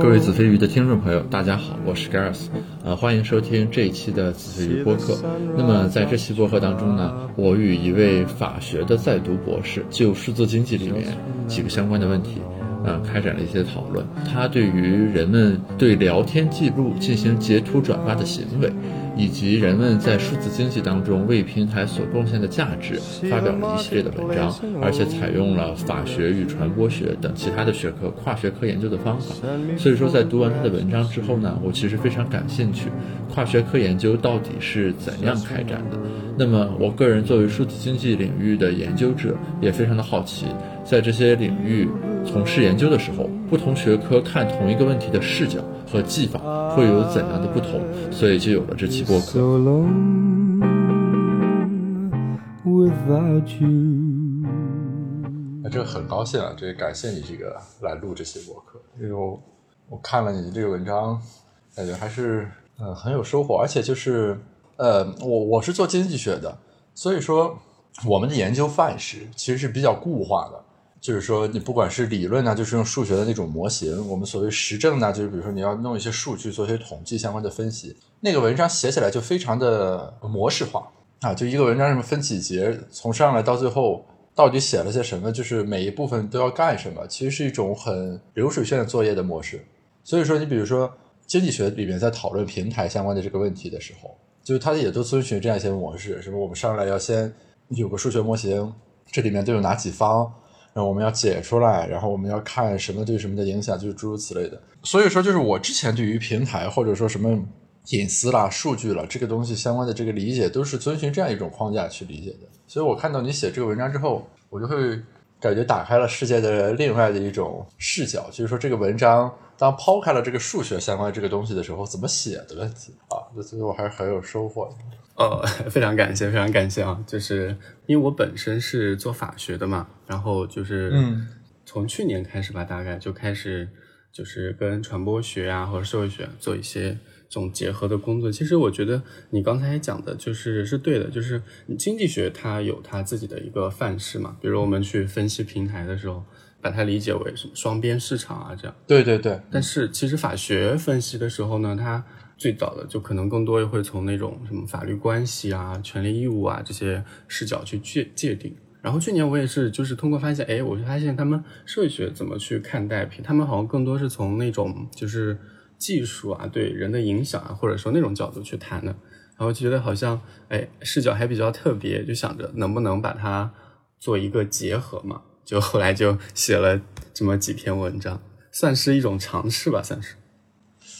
各位子非鱼的听众朋友，大家好，我是 Gareth，呃，欢迎收听这一期的子非鱼播客。那么在这期播客当中呢，我与一位法学的在读博士就数字经济里面几个相关的问题。呃，开展了一些讨论。他对于人们对聊天记录进行截图转发的行为，以及人们在数字经济当中为平台所贡献的价值，发表了一系列的文章，而且采用了法学与传播学等其他的学科跨学科研究的方法。所以说，在读完他的文章之后呢，我其实非常感兴趣，跨学科研究到底是怎样开展的？那么，我个人作为数字经济领域的研究者，也非常的好奇，在这些领域。从事研究的时候，不同学科看同一个问题的视角和技法会有怎样的不同？所以就有了这期播客。那这个很高兴啊，这也感谢你这个来录这期播客，因为我我看了你这个文章，感觉还是呃很有收获，而且就是呃我我是做经济学的，所以说我们的研究范式其实是比较固化的。就是说，你不管是理论呢，就是用数学的那种模型；我们所谓实证呢，就是比如说你要弄一些数据，做一些统计相关的分析。那个文章写起来就非常的模式化啊，就一个文章什么分几节，从上来到最后到底写了些什么，就是每一部分都要干什么，其实是一种很流水线的作业的模式。所以说，你比如说经济学里面在讨论平台相关的这个问题的时候，就是它也都遵循这样一些模式，什么我们上来要先有个数学模型，这里面都有哪几方。那我们要解出来，然后我们要看什么对什么的影响，就是诸如此类的。所以说，就是我之前对于平台或者说什么隐私啦、数据啦这个东西相关的这个理解，都是遵循这样一种框架去理解的。所以我看到你写这个文章之后，我就会感觉打开了世界的另外的一种视角，就是说这个文章当抛开了这个数学相关这个东西的时候，怎么写的问题啊？所以我还是很有收获的。呃，非常感谢，非常感谢啊！就是因为我本身是做法学的嘛，然后就是从去年开始吧，大概就开始就是跟传播学啊或者社会学做一些这种结合的工作。其实我觉得你刚才讲的就是是对的，就是经济学它有它自己的一个范式嘛，比如我们去分析平台的时候，把它理解为什么双边市场啊这样。对对对。但是其实法学分析的时候呢，它最早的就可能更多会从那种什么法律关系啊、权利义务啊这些视角去界界定。然后去年我也是，就是通过发现，哎，我就发现他们社会学怎么去看待平，他们好像更多是从那种就是技术啊对人的影响啊，或者说那种角度去谈的。然后就觉得好像，哎，视角还比较特别，就想着能不能把它做一个结合嘛。就后来就写了这么几篇文章，算是一种尝试吧，算是。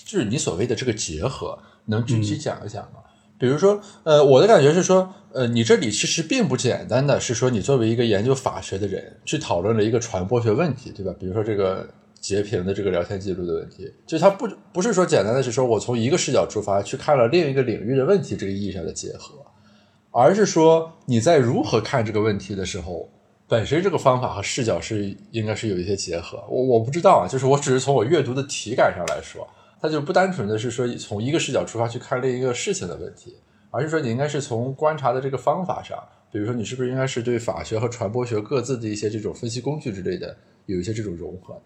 就是你所谓的这个结合，能具体讲一讲吗？比如说，呃，我的感觉是说，呃，你这里其实并不简单的是说，你作为一个研究法学的人，去讨论了一个传播学问题，对吧？比如说这个截屏的这个聊天记录的问题，就它不不是说简单的是说我从一个视角出发去看了另一个领域的问题这个意义上的结合，而是说你在如何看这个问题的时候，本身这个方法和视角是应该是有一些结合。我我不知道啊，就是我只是从我阅读的体感上来说。它就不单纯的是说从一个视角出发去看另一个事情的问题，而是说你应该是从观察的这个方法上，比如说你是不是应该是对法学和传播学各自的一些这种分析工具之类的有一些这种融合。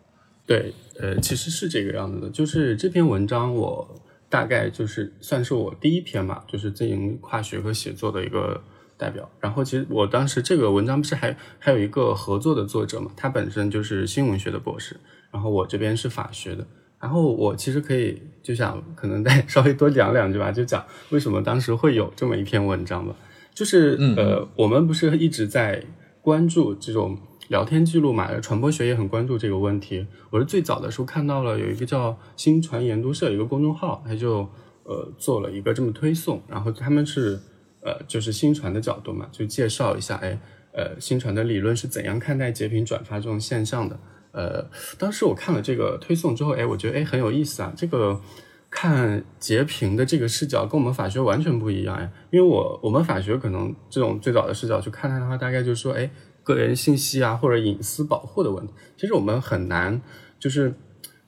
对，呃，其实是这个样子的，就是这篇文章我大概就是算是我第一篇吧，就是进行跨学科写作的一个代表。然后其实我当时这个文章不是还还有一个合作的作者嘛，他本身就是新闻学的博士，然后我这边是法学的。然后我其实可以就想可能再 稍微多讲两句吧，就讲为什么当时会有这么一篇文章吧。就是呃，我们不是一直在关注这种聊天记录嘛，传播学也很关注这个问题。我是最早的时候看到了有一个叫新传研读社一个公众号，他就呃做了一个这么推送，然后他们是呃就是新传的角度嘛，就介绍一下哎呃新传的理论是怎样看待截屏转发这种现象的。呃，当时我看了这个推送之后，哎，我觉得哎很有意思啊。这个看截屏的这个视角跟我们法学完全不一样哎。因为我我们法学可能这种最早的视角去看它的话，大概就是说，哎，个人信息啊或者隐私保护的问题。其实我们很难，就是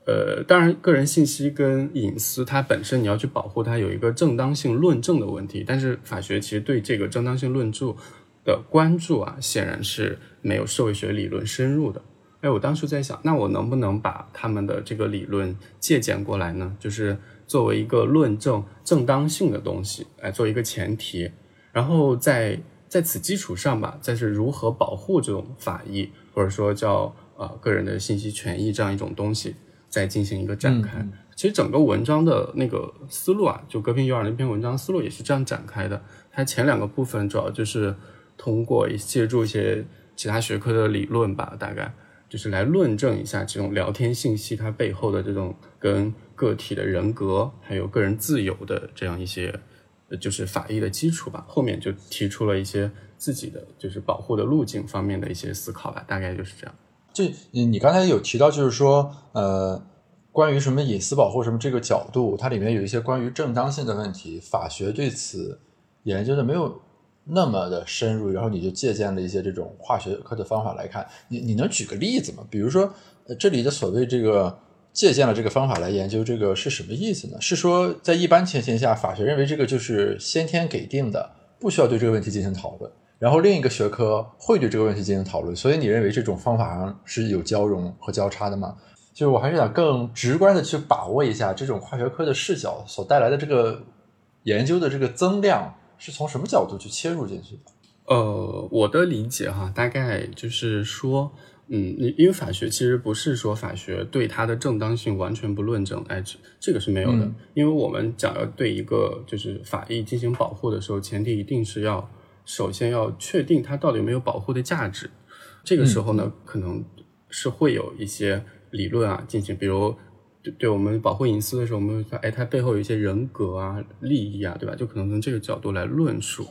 呃，当然个人信息跟隐私它本身你要去保护它，有一个正当性论证的问题。但是法学其实对这个正当性论著的关注啊，显然是没有社会学理论深入的。哎，我当时在想，那我能不能把他们的这个理论借鉴过来呢？就是作为一个论证正当性的东西，来做一个前提，然后在在此基础上吧，再是如何保护这种法益，或者说叫呃个人的信息权益这样一种东西，再进行一个展开。其实整个文章的那个思路啊，就《隔屏有耳》那篇文章思路也是这样展开的。它前两个部分主要就是通过借助一些其他学科的理论吧，大概就是来论证一下这种聊天信息它背后的这种跟个体的人格还有个人自由的这样一些，就是法益的基础吧。后面就提出了一些自己的就是保护的路径方面的一些思考吧，大概就是这样。就你你刚才有提到，就是说呃。关于什么隐私保护什么这个角度，它里面有一些关于正当性的问题，法学对此研究的没有那么的深入，然后你就借鉴了一些这种化学科的方法来看，你你能举个例子吗？比如说，这里的所谓这个借鉴了这个方法来研究这个是什么意思呢？是说在一般情形下，法学认为这个就是先天给定的，不需要对这个问题进行讨论，然后另一个学科会对这个问题进行讨论，所以你认为这种方法上是有交融和交叉的吗？就是我还是想更直观的去把握一下这种跨学科的视角所带来的这个研究的这个增量是从什么角度去切入进去的？呃，我的理解哈，大概就是说，嗯，因因为法学其实不是说法学对它的正当性完全不论证，哎，这这个是没有的。因为我们讲要对一个就是法益进行保护的时候，前提一定是要首先要确定它到底有没有保护的价值。这个时候呢，可能是会有一些。理论啊，进行，比如对对我们保护隐私的时候，我们会说，哎，它背后有一些人格啊、利益啊，对吧？就可能从这个角度来论述。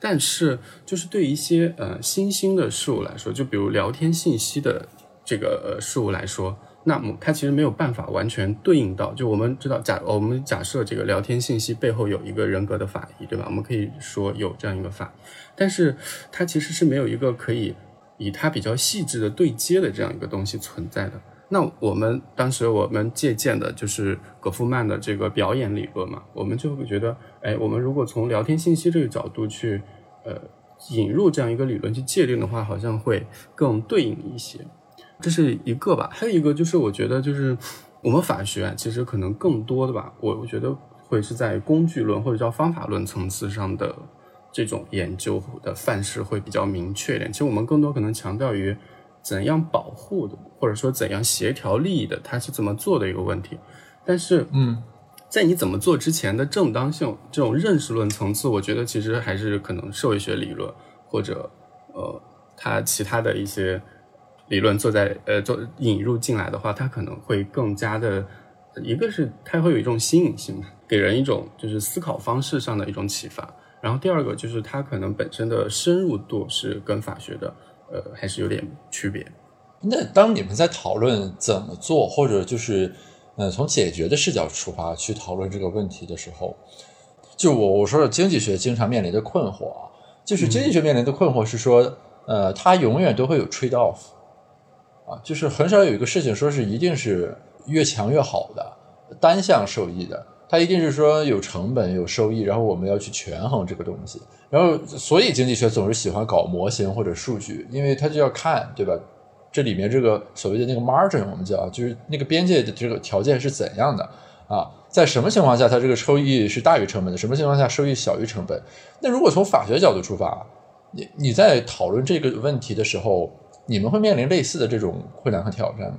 但是，就是对一些呃新兴的事物来说，就比如聊天信息的这个呃事物来说，那么它其实没有办法完全对应到。就我们知道，假我们假设这个聊天信息背后有一个人格的法医，对吧？我们可以说有这样一个法，但是它其实是没有一个可以以它比较细致的对接的这样一个东西存在的。那我们当时我们借鉴的就是葛夫曼的这个表演理论嘛，我们就会觉得，哎，我们如果从聊天信息这个角度去，呃，引入这样一个理论去界定的话，好像会更对应一些。这是一个吧，还有一个就是我觉得就是我们法学其实可能更多的吧，我我觉得会是在工具论或者叫方法论层次上的这种研究的范式会比较明确一点。其实我们更多可能强调于。怎样保护的，或者说怎样协调利益的，它是怎么做的一个问题。但是，嗯，在你怎么做之前的正当性这种认识论层次，我觉得其实还是可能社会学理论或者呃，它其他的一些理论做在呃做引入进来的话，它可能会更加的，一个是它会有一种新颖性，给人一种就是思考方式上的一种启发。然后第二个就是它可能本身的深入度是跟法学的。呃，还是有点区别。那当你们在讨论怎么做，或者就是呃从解决的视角出发去讨论这个问题的时候，就我我说的经济学经常面临的困惑啊，就是经济学面临的困惑是说，呃，它永远都会有 trade off 啊，就是很少有一个事情说是一定是越强越好的单向受益的。它一定是说有成本有收益，然后我们要去权衡这个东西，然后所以经济学总是喜欢搞模型或者数据，因为它就要看，对吧？这里面这个所谓的那个 margin，我们叫就是那个边界的这个条件是怎样的啊？在什么情况下它这个收益是大于成本的？什么情况下收益小于成本？那如果从法学角度出发，你你在讨论这个问题的时候，你们会面临类似的这种困难和挑战吗？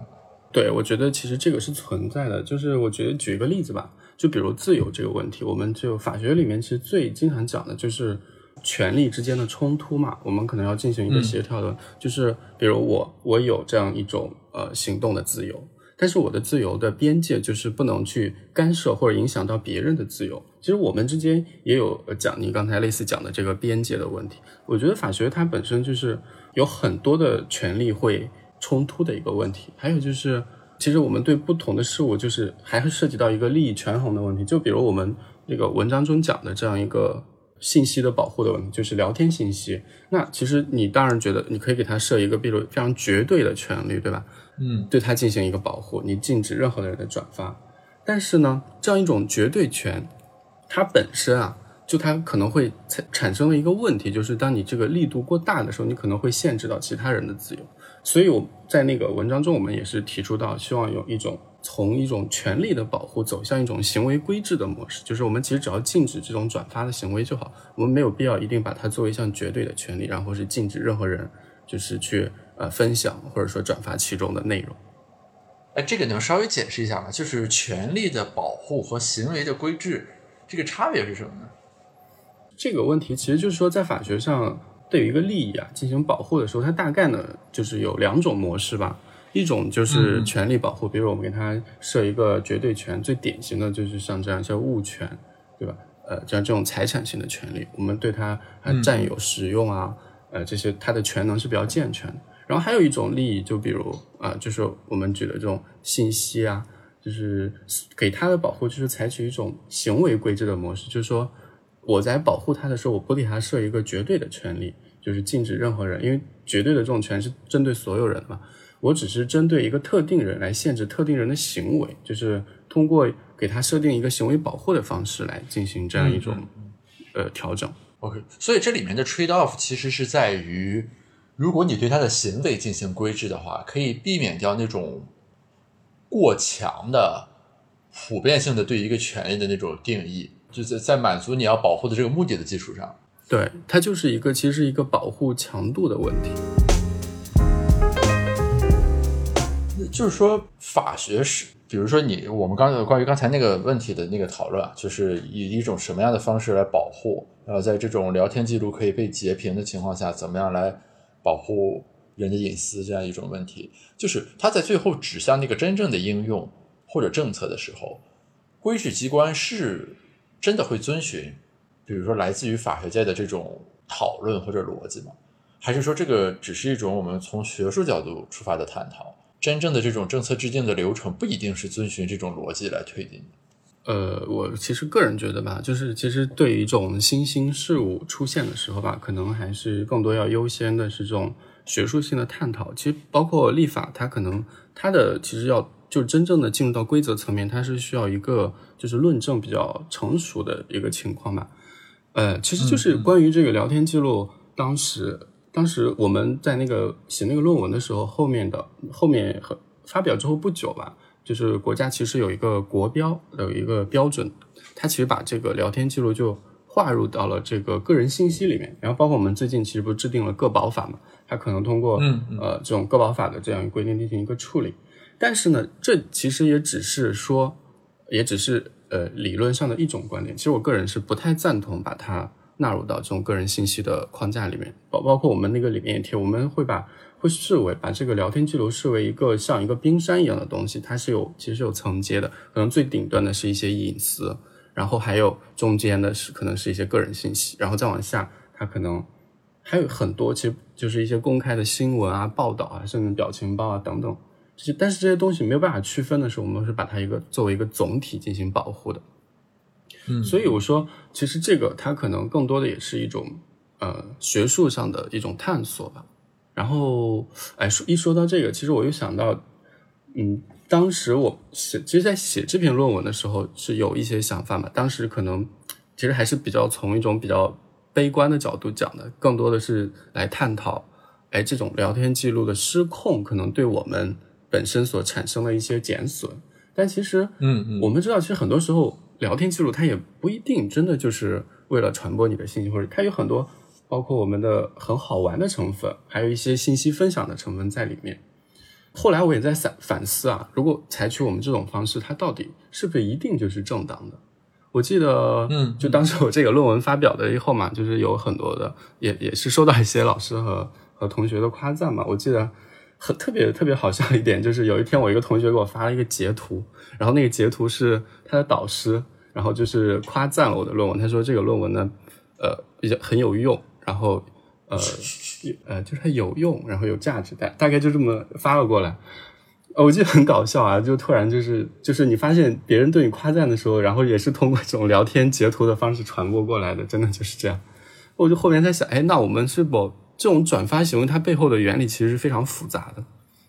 对，我觉得其实这个是存在的，就是我觉得举一个例子吧。就比如自由这个问题，我们就法学里面其实最经常讲的就是权力之间的冲突嘛，我们可能要进行一个协调的，就是比如我我有这样一种呃行动的自由，但是我的自由的边界就是不能去干涉或者影响到别人的自由。其实我们之间也有讲你刚才类似讲的这个边界的问题，我觉得法学它本身就是有很多的权利会冲突的一个问题，还有就是。其实我们对不同的事物，就是还会涉及到一个利益权衡的问题。就比如我们这个文章中讲的这样一个信息的保护的问题，就是聊天信息。那其实你当然觉得你可以给他设一个，比如非常绝对的权利，对吧？嗯，对他进行一个保护，你禁止任何的人的转发。但是呢，这样一种绝对权，它本身啊，就它可能会产产生了一个问题，就是当你这个力度过大的时候，你可能会限制到其他人的自由。所以我在那个文章中，我们也是提出到，希望有一种从一种权利的保护走向一种行为规制的模式，就是我们其实只要禁止这种转发的行为就好，我们没有必要一定把它作为一项绝对的权利，然后是禁止任何人就是去呃分享或者说转发其中的内容。哎，这个能稍微解释一下吗？就是权利的保护和行为的规制，这个差别是什么呢？这个问题其实就是说，在法学上。对于一个利益啊进行保护的时候，它大概呢就是有两种模式吧。一种就是权利保护，比如我们给它设一个绝对权，最典型的就是像这样叫物权，对吧？呃，像这种财产性的权利，我们对它占有、使用啊，呃，这些它的权能是比较健全的。然后还有一种利益，就比如啊，就是我们举的这种信息啊，就是给它的保护，就是采取一种行为规制的模式，就是说。我在保护他的时候，我不给他设一个绝对的权利，就是禁止任何人，因为绝对的这种权是针对所有人嘛。我只是针对一个特定人来限制特定人的行为，就是通过给他设定一个行为保护的方式来进行这样一种呃调整。OK，所以这里面的 trade off 其实是在于，如果你对他的行为进行规制的话，可以避免掉那种过强的普遍性的对一个权利的那种定义。就在在满足你要保护的这个目的的基础上，对它就是一个其实是一个保护强度的问题。就是说，法学是，比如说你我们刚才关于刚才那个问题的那个讨论，就是以一种什么样的方式来保护，然后在这种聊天记录可以被截屏的情况下，怎么样来保护人的隐私这样一种问题，就是它在最后指向那个真正的应用或者政策的时候，规制机关是。真的会遵循，比如说来自于法学界的这种讨论或者逻辑吗？还是说这个只是一种我们从学术角度出发的探讨？真正的这种政策制定的流程不一定是遵循这种逻辑来推进。呃，我其实个人觉得吧，就是其实对于这种新兴事物出现的时候吧，可能还是更多要优先的是这种学术性的探讨。其实包括立法，它可能它的其实要。就真正的进入到规则层面，它是需要一个就是论证比较成熟的一个情况吧。呃，其实就是关于这个聊天记录，当时当时我们在那个写那个论文的时候，后面的后面和发表之后不久吧，就是国家其实有一个国标有一个标准，它其实把这个聊天记录就划入到了这个个人信息里面。然后包括我们最近其实不是制定了个保法嘛，它可能通过呃这种个保法的这样一个规定进行一个处理。但是呢，这其实也只是说，也只是呃理论上的一种观点。其实我个人是不太赞同把它纳入到这种个人信息的框架里面。包包括我们那个里面也贴，我们会把会视为把这个聊天记录视为一个像一个冰山一样的东西，它是有其实有层阶的。可能最顶端的是一些隐私，然后还有中间的是可能是一些个人信息，然后再往下，它可能还有很多，其实就是一些公开的新闻啊、报道啊，甚至表情包啊等等。但是这些东西没有办法区分的时候，我们是把它一个作为一个总体进行保护的。嗯，所以我说，其实这个它可能更多的也是一种呃学术上的一种探索吧。然后，哎，说一说到这个，其实我又想到，嗯，当时我写，其实，在写这篇论文的时候是有一些想法嘛。当时可能其实还是比较从一种比较悲观的角度讲的，更多的是来探讨，哎，这种聊天记录的失控可能对我们。本身所产生的一些减损，但其实，嗯嗯，我们知道，其实很多时候聊天记录它也不一定真的就是为了传播你的信息，或者它有很多包括我们的很好玩的成分，还有一些信息分享的成分在里面。后来我也在反反思啊，如果采取我们这种方式，它到底是不是一定就是正当的？我记得，嗯，就当时我这个论文发表的以后嘛，就是有很多的，也也是收到一些老师和和同学的夸赞嘛。我记得。很特别特别好笑一点，就是有一天我一个同学给我发了一个截图，然后那个截图是他的导师，然后就是夸赞了我的论文。他说这个论文呢，呃，比较很有用，然后呃呃就是它有用，然后有价值，大大概就这么发了过来。我记得很搞笑啊，就突然就是就是你发现别人对你夸赞的时候，然后也是通过这种聊天截图的方式传播过来的，真的就是这样。我就后面在想，哎，那我们是否？这种转发行为，它背后的原理其实是非常复杂的，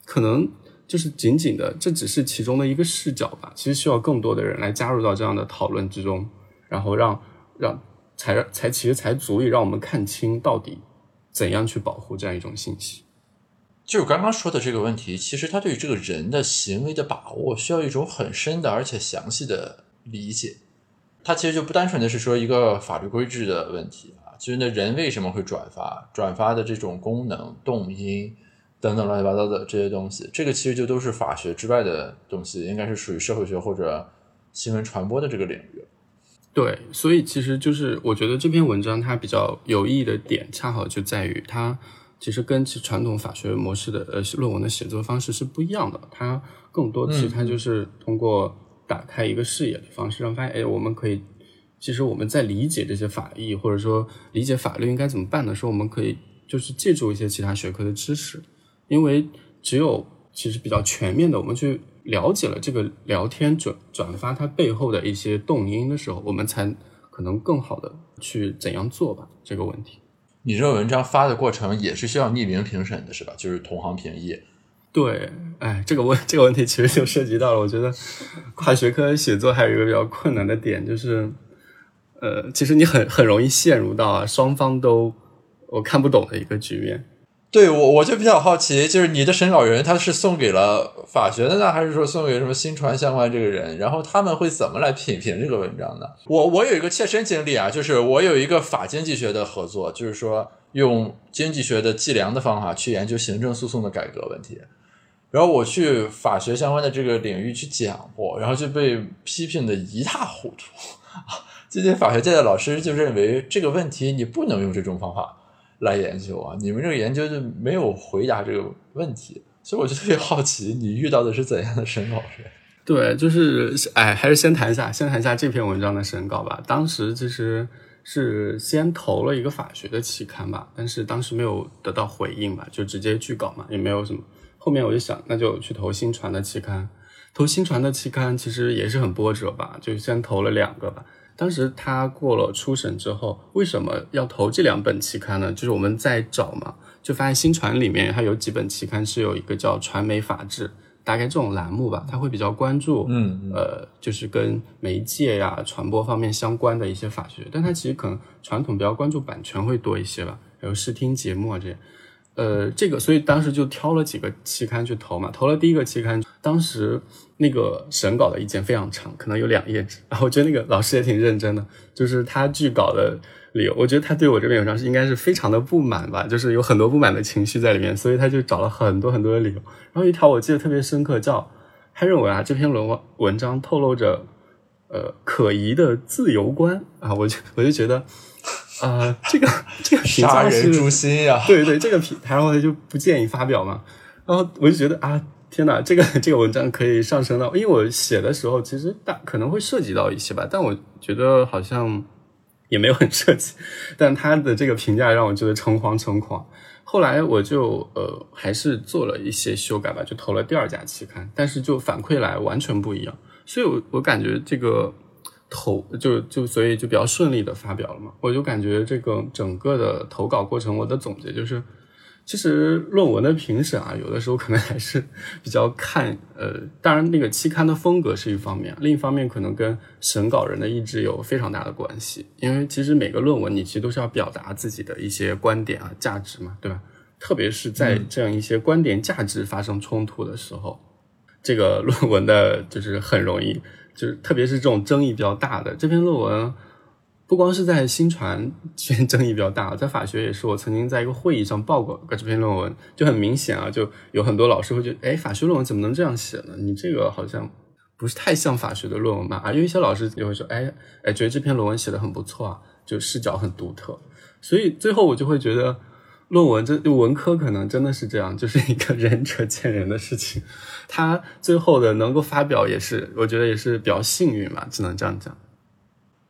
可能就是仅仅的，这只是其中的一个视角吧。其实需要更多的人来加入到这样的讨论之中，然后让让才才其实才足以让我们看清到底怎样去保护这样一种信息。就是刚刚说的这个问题，其实他对于这个人的行为的把握，需要一种很深的而且详细的理解。他其实就不单纯的是说一个法律规制的问题，就是那人为什么会转发，转发的这种功能、动因等等乱七八糟的这些东西，这个其实就都是法学之外的东西，应该是属于社会学或者新闻传播的这个领域。对，所以其实就是我觉得这篇文章它比较有意义的点，恰好就在于它。其实跟其传统法学模式的呃论文的写作方式是不一样的，它更多其实它就是通过打开一个视野的方式，让发现哎，我们可以，其实我们在理解这些法义或者说理解法律应该怎么办的时候，我们可以就是借助一些其他学科的知识，因为只有其实比较全面的我们去了解了这个聊天转转发它背后的一些动因的时候，我们才可能更好的去怎样做吧这个问题。你这个文章发的过程也是需要匿名评审的，是吧？就是同行评议。对，哎，这个问这个问题其实就涉及到了，我觉得跨学科写作还有一个比较困难的点，就是，呃，其实你很很容易陷入到啊双方都我看不懂的一个局面。对我我就比较好奇，就是你的审稿人他是送给了法学的呢，还是说送给什么新传相关这个人？然后他们会怎么来品评这个文章呢？我我有一个切身经历啊，就是我有一个法经济学的合作，就是说用经济学的计量的方法去研究行政诉讼的改革问题，然后我去法学相关的这个领域去讲过，然后就被批评的一塌糊涂。最近法学界的老师就认为这个问题你不能用这种方法。来研究啊！你们这个研究就没有回答这个问题，所以我就特别好奇，你遇到的是怎样的审稿人？对，就是哎，还是先谈一下，先谈一下这篇文章的审稿吧。当时其实是先投了一个法学的期刊吧，但是当时没有得到回应吧，就直接拒稿嘛，也没有什么。后面我就想，那就去投新传的期刊。投新传的期刊其实也是很波折吧，就先投了两个吧。当时他过了初审之后，为什么要投这两本期刊呢？就是我们在找嘛，就发现新传里面它有几本期刊是有一个叫传媒法制，大概这种栏目吧，他会比较关注，嗯，呃，就是跟媒介呀、传播方面相关的一些法学，但他其实可能传统比较关注版权会多一些吧，还有视听节目啊这些。呃，这个，所以当时就挑了几个期刊去投嘛。投了第一个期刊，当时那个审稿的意见非常长，可能有两页纸。然后我觉得那个老师也挺认真的，就是他拒稿的理由，我觉得他对我这篇文章是应该是非常的不满吧，就是有很多不满的情绪在里面，所以他就找了很多很多的理由。然后一条我记得特别深刻，叫他认为啊这篇文文章透露着呃可疑的自由观啊，我就我就觉得。啊，这个这个 评价是杀人诛心呀！对对，这个评，然后他就不建议发表嘛。然后我就觉得啊，天哪，这个 这个文章可以上升到，因为我写的时候其实大可能会涉及到一些吧，但我觉得好像也没有很涉及。但他的这个评价让我觉得诚惶诚恐。后来我就呃还是做了一些修改吧，就投了第二家期刊，但是就反馈来完全不一样。所以我我感觉这个。投就就所以就比较顺利的发表了嘛，我就感觉这个整个的投稿过程，我的总结就是，其实论文的评审啊，有的时候可能还是比较看呃，当然那个期刊的风格是一方面，另一方面可能跟审稿人的意志有非常大的关系，因为其实每个论文你其实都是要表达自己的一些观点啊、价值嘛，对吧？特别是在这样一些观点价值发生冲突的时候，这个论文的就是很容易。就是特别是这种争议比较大的这篇论文，不光是在新传 圈争议比较大，在法学也是。我曾经在一个会议上报过这篇论文，就很明显啊，就有很多老师会觉得，哎，法学论文怎么能这样写呢？你这个好像不是太像法学的论文吧？啊，有一些老师也会说，哎哎，觉得这篇论文写的很不错啊，就视角很独特。所以最后我就会觉得。论文这就文科可能真的是这样，就是一个 仁者见仁的事情。他最后的能够发表，也是我觉得也是比较幸运吧，只能这样讲。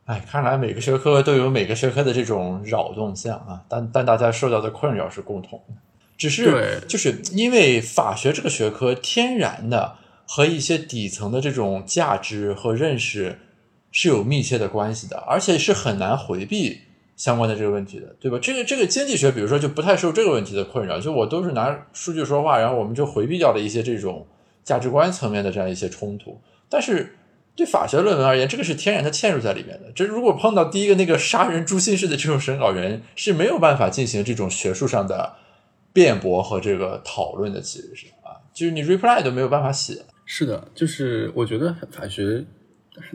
哎，看来每个学科都有每个学科的这种扰动项啊，但但大家受到的困扰是共同的，只是就是因为法学这个学科天然的和一些底层的这种价值和认识是有密切的关系的，而且是很难回避。相关的这个问题的，对吧？这个这个经济学，比如说就不太受这个问题的困扰，就我都是拿数据说话，然后我们就回避掉了一些这种价值观层面的这样一些冲突。但是对法学论文而言，这个是天然的嵌入在里面的。这如果碰到第一个那个杀人诛心式的这种审稿人，是没有办法进行这种学术上的辩驳和这个讨论的，其实是啊，就是你 reply 都没有办法写。是的，就是我觉得法学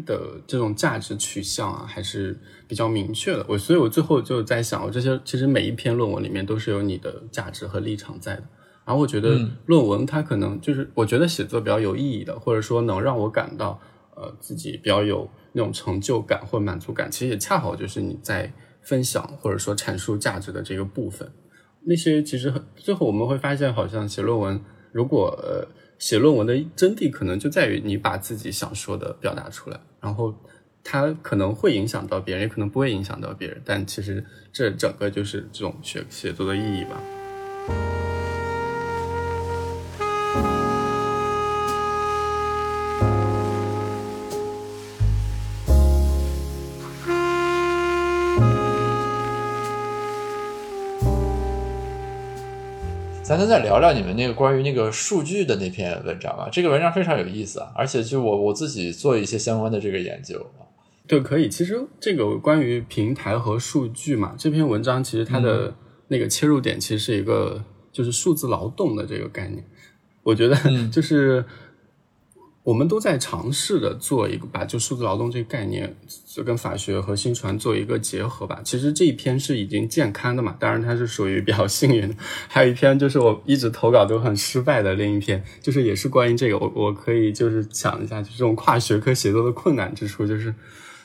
的这种价值取向啊，还是比较明确的。我所以，我最后就在想，我这些其实每一篇论文里面都是有你的价值和立场在的。然后我觉得论文它可能就是我觉得写作比较有意义的，或者说能让我感到呃自己比较有那种成就感或满足感，其实也恰好就是你在分享或者说阐述价值的这个部分。那些其实很最后我们会发现，好像写论文如果呃写论文的真谛可能就在于你把自己想说的表达出来，然后它可能会影响到别人，也可能不会影响到别人，但其实这整个就是这种写写作的意义吧。咱再再聊聊你们那个关于那个数据的那篇文章吧，这个文章非常有意思啊，而且就我我自己做一些相关的这个研究啊。对，可以。其实这个关于平台和数据嘛，这篇文章其实它的那个切入点其实是一个就是数字劳动的这个概念，我觉得就是。我们都在尝试的做一个，把就数字劳动这个概念，就跟法学和新传做一个结合吧。其实这一篇是已经健刊的嘛，当然它是属于比较幸运的。还有一篇就是我一直投稿都很失败的另一篇，就是也是关于这个。我我可以就是讲一下，就这种跨学科写作的困难之处，就是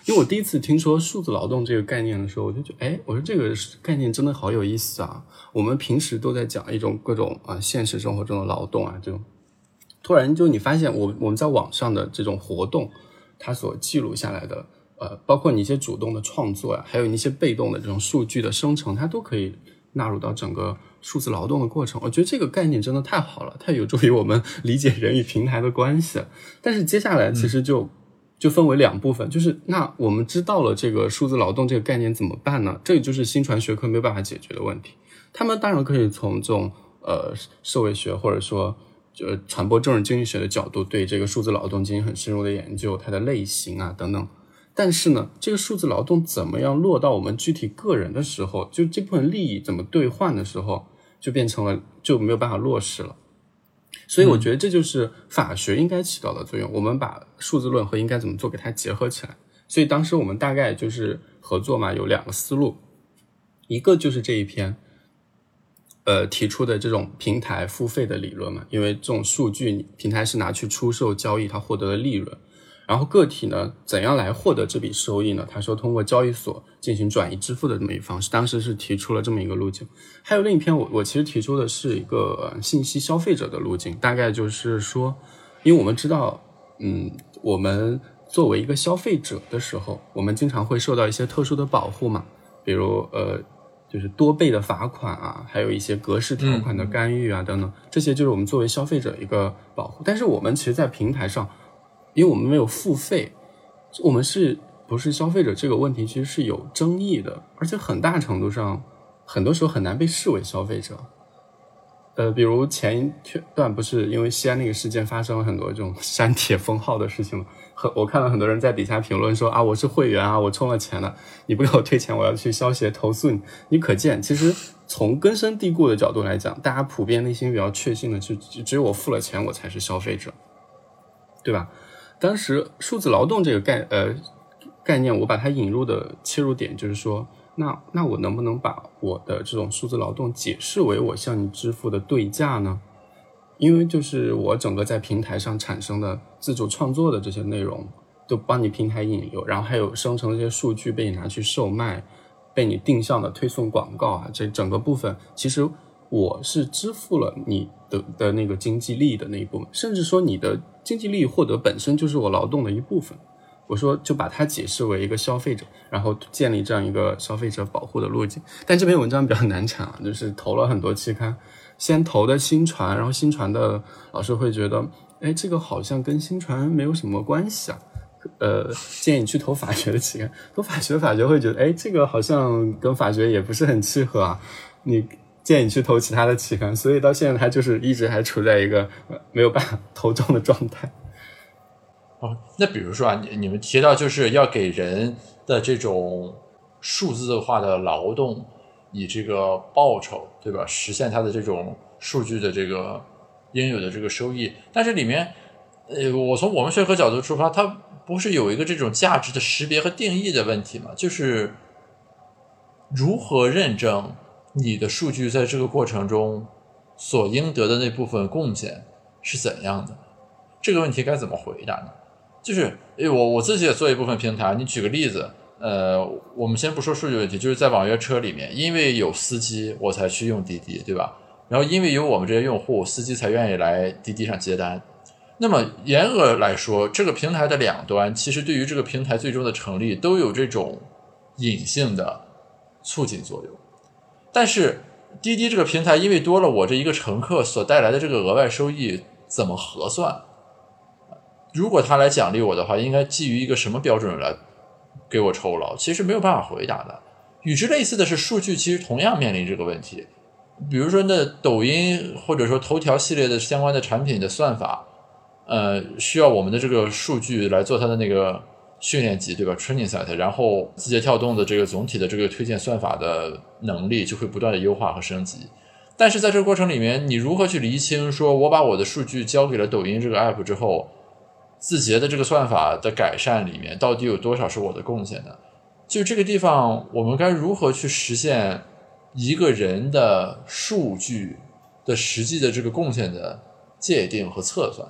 因为我第一次听说数字劳动这个概念的时候，我就觉得，哎，我说这个概念真的好有意思啊。我们平时都在讲一种各种啊现实生活中的劳动啊这种。突然就你发现，我我们在网上的这种活动，它所记录下来的，呃，包括你一些主动的创作呀，还有一些被动的这种数据的生成，它都可以纳入到整个数字劳动的过程。我觉得这个概念真的太好了，太有助于我们理解人与平台的关系。但是接下来其实就就分为两部分，就是那我们知道了这个数字劳动这个概念怎么办呢？这也就是新传学科没有办法解决的问题。他们当然可以从这种呃社会学或者说。就传播政治经济学的角度，对这个数字劳动进行很深入的研究，它的类型啊等等。但是呢，这个数字劳动怎么样落到我们具体个人的时候，就这部分利益怎么兑换的时候，就变成了就没有办法落实了。所以我觉得这就是法学应该起到的作用。我们把数字论和应该怎么做给它结合起来。所以当时我们大概就是合作嘛，有两个思路，一个就是这一篇。呃，提出的这种平台付费的理论嘛，因为这种数据平台是拿去出售交易，它获得的利润，然后个体呢，怎样来获得这笔收益呢？他说通过交易所进行转移支付的这么一方式，当时是提出了这么一个路径。还有另一篇，我我其实提出的是一个信息消费者的路径，大概就是说，因为我们知道，嗯，我们作为一个消费者的时候，我们经常会受到一些特殊的保护嘛，比如呃。就是多倍的罚款啊，还有一些格式条款的干预啊，等等，这些就是我们作为消费者一个保护。但是我们其实，在平台上，因为我们没有付费，我们是不是消费者这个问题其实是有争议的，而且很大程度上，很多时候很难被视为消费者。呃，比如前一段不是因为西安那个事件发生了很多这种 删帖封号的事情吗？很，我看到很多人在底下评论说啊，我是会员啊，我充了钱了，你不给我退钱，我要去消协投诉你。你可见，其实从根深蒂固的角度来讲，大家普遍内心比较确信的就，只有我付了钱，我才是消费者，对吧？当时数字劳动这个概呃概念，我把它引入的切入点就是说，那那我能不能把我的这种数字劳动解释为我向你支付的对价呢？因为就是我整个在平台上产生的自主创作的这些内容，都帮你平台引流，然后还有生成这些数据被你拿去售卖，被你定向的推送广告啊，这整个部分其实我是支付了你的的那个经济利益的那一部分，甚至说你的经济利益获得本身就是我劳动的一部分。我说就把它解释为一个消费者，然后建立这样一个消费者保护的路径。但这篇文章比较难产啊，就是投了很多期刊。先投的新传，然后新传的老师会觉得，哎，这个好像跟新传没有什么关系啊，呃，建议你去投法学的期刊。投法学，法学会觉得，哎，这个好像跟法学也不是很契合啊，你建议你去投其他的期刊。所以到现在，他就是一直还处在一个没有办法投中的状态。哦，那比如说啊，你你们提到就是要给人的这种数字化的劳动。以这个报酬，对吧？实现它的这种数据的这个应有的这个收益。但是里面，呃，我从我们学科角度出发，它不是有一个这种价值的识别和定义的问题吗？就是如何认证你的数据在这个过程中所应得的那部分贡献是怎样的？这个问题该怎么回答呢？就是诶，我我自己也做一部分平台。你举个例子，呃，我们先不说数据问题，就是在网约车里面，因为有司机，我才去用滴滴，对吧？然后因为有我们这些用户，司机才愿意来滴滴上接单。那么严格来说，这个平台的两端，其实对于这个平台最终的成立，都有这种隐性的促进作用。但是滴滴这个平台，因为多了我这一个乘客所带来的这个额外收益，怎么核算？如果他来奖励我的话，应该基于一个什么标准来给我酬劳？其实没有办法回答的。与之类似的是，数据其实同样面临这个问题。比如说，那抖音或者说头条系列的相关的产品的算法，呃，需要我们的这个数据来做它的那个训练集，对吧？training set，然后字节跳动的这个总体的这个推荐算法的能力就会不断的优化和升级。但是在这个过程里面，你如何去厘清，说我把我的数据交给了抖音这个 app 之后？字节的这个算法的改善里面，到底有多少是我的贡献呢？就这个地方，我们该如何去实现一个人的数据的实际的这个贡献的界定和测算？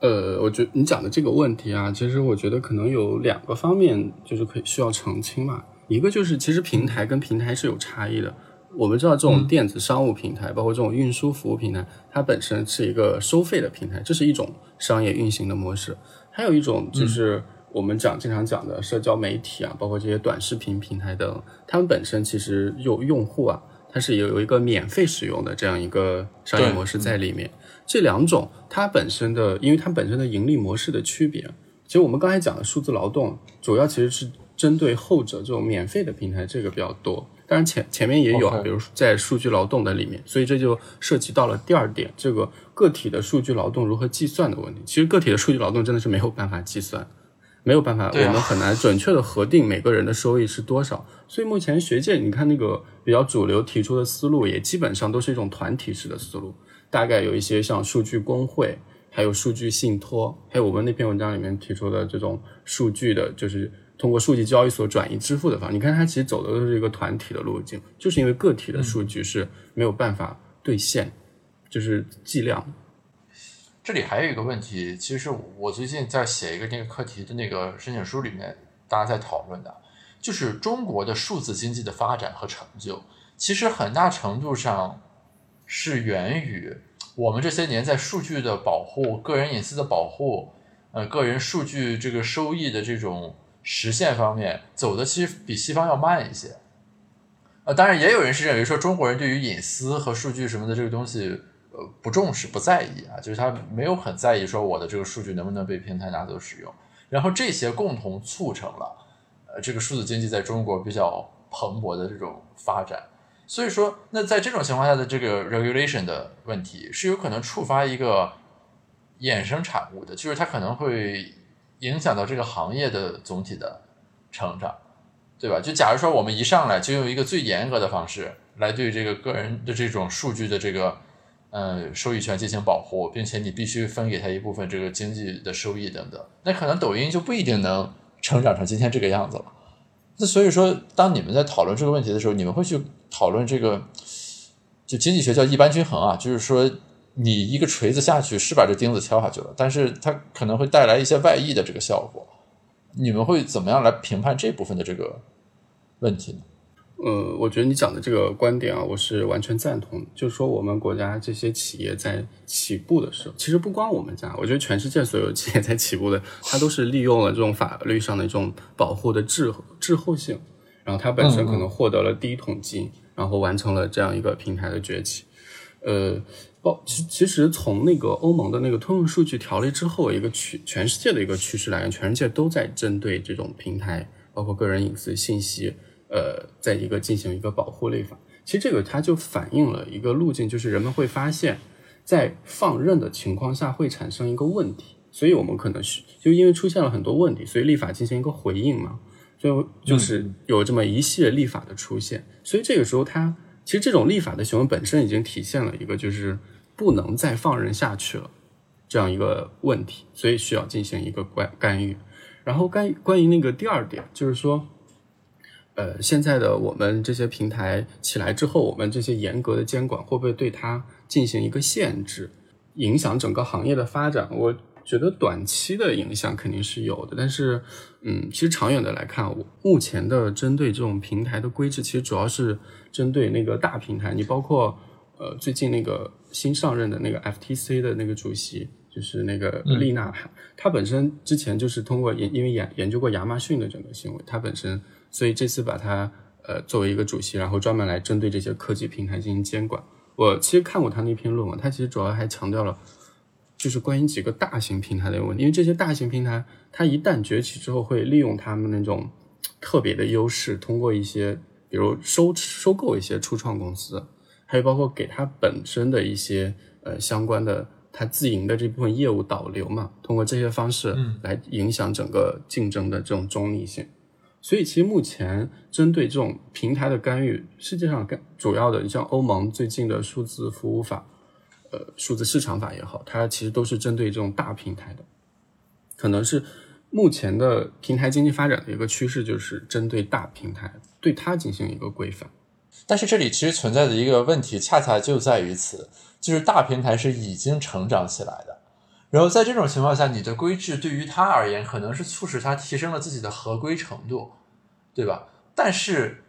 呃，我觉得你讲的这个问题啊，其实我觉得可能有两个方面，就是可以需要澄清嘛。一个就是，其实平台跟平台是有差异的。我们知道，这种电子商务平台，包括这种运输服务平台，它本身是一个收费的平台，这是一种商业运行的模式。还有一种就是我们讲经常讲的社交媒体啊，包括这些短视频平台等，他们本身其实有用户啊，它是有有一个免费使用的这样一个商业模式在里面。这两种它本身的，因为它本身的盈利模式的区别，其实我们刚才讲的数字劳动，主要其实是针对后者这种免费的平台，这个比较多。当然前前面也有啊，比如在数据劳动的里面，所以这就涉及到了第二点，这个个体的数据劳动如何计算的问题。其实个体的数据劳动真的是没有办法计算，没有办法，我们很难准确的核定每个人的收益是多少。所以目前学界你看那个比较主流提出的思路，也基本上都是一种团体式的思路。大概有一些像数据工会，还有数据信托，还有我们那篇文章里面提出的这种数据的，就是。通过数据交易所转移支付的方式，你看它其实走的都是一个团体的路径，就是因为个体的数据是没有办法兑现，就是计量。这里还有一个问题，其实我最近在写一个那个课题的那个申请书里面，大家在讨论的，就是中国的数字经济的发展和成就，其实很大程度上是源于我们这些年在数据的保护、个人隐私的保护、呃个人数据这个收益的这种。实现方面走的其实比西方要慢一些，呃，当然也有人是认为说中国人对于隐私和数据什么的这个东西，呃，不重视不在意啊，就是他没有很在意说我的这个数据能不能被平台拿走使用，然后这些共同促成了，呃，这个数字经济在中国比较蓬勃的这种发展。所以说，那在这种情况下的这个 regulation 的问题是有可能触发一个衍生产物的，就是它可能会。影响到这个行业的总体的成长，对吧？就假如说我们一上来就用一个最严格的方式来对这个个人的这种数据的这个呃收益权进行保护，并且你必须分给他一部分这个经济的收益等等，那可能抖音就不一定能成长成今天这个样子了。那所以说，当你们在讨论这个问题的时候，你们会去讨论这个，就经济学叫一般均衡啊，就是说。你一个锤子下去是把这钉子敲下去了，但是它可能会带来一些外溢的这个效果。你们会怎么样来评判这部分的这个问题呢？呃，我觉得你讲的这个观点啊，我是完全赞同。就是说，我们国家这些企业在起步的时候，其实不光我们家，我觉得全世界所有企业在起步的，它都是利用了这种法律上的一种保护的滞滞后性，然后它本身可能获得了第一桶金，然后完成了这样一个平台的崛起。呃。哦，其其实从那个欧盟的那个通用数据条例之后，一个趋全世界的一个趋势来源，全世界都在针对这种平台，包括个人隐私信息，呃，在一个进行一个保护立法。其实这个它就反映了一个路径，就是人们会发现，在放任的情况下会产生一个问题，所以我们可能是就因为出现了很多问题，所以立法进行一个回应嘛。就就是有这么一系列立法的出现。所以这个时候，它其实这种立法的行为本身已经体现了一个就是不能再放任下去了这样一个问题，所以需要进行一个干干预。然后干关于那个第二点，就是说。呃，现在的我们这些平台起来之后，我们这些严格的监管会不会对它进行一个限制，影响整个行业的发展？我觉得短期的影响肯定是有的，但是，嗯，其实长远的来看，我目前的针对这种平台的规制，其实主要是针对那个大平台。你包括呃，最近那个新上任的那个 FTC 的那个主席，就是那个丽娜，她本身之前就是通过研，因为研研究过亚马逊的整个行为，她本身。所以这次把她呃作为一个主席，然后专门来针对这些科技平台进行监管。我其实看过他那篇论文，他其实主要还强调了，就是关于几个大型平台的问题。因为这些大型平台，它一旦崛起之后，会利用他们那种特别的优势，通过一些比如收收购一些初创公司，还有包括给他本身的一些呃相关的他自营的这部分业务导流嘛，通过这些方式来影响整个竞争的这种中立性。所以，其实目前针对这种平台的干预，世界上干主要的，你像欧盟最近的数字服务法，呃，数字市场法也好，它其实都是针对这种大平台的。可能是目前的平台经济发展的一个趋势，就是针对大平台，对它进行一个规范。但是这里其实存在的一个问题，恰恰就在于此，就是大平台是已经成长起来的。然后在这种情况下，你的规制对于它而言，可能是促使它提升了自己的合规程度，对吧？但是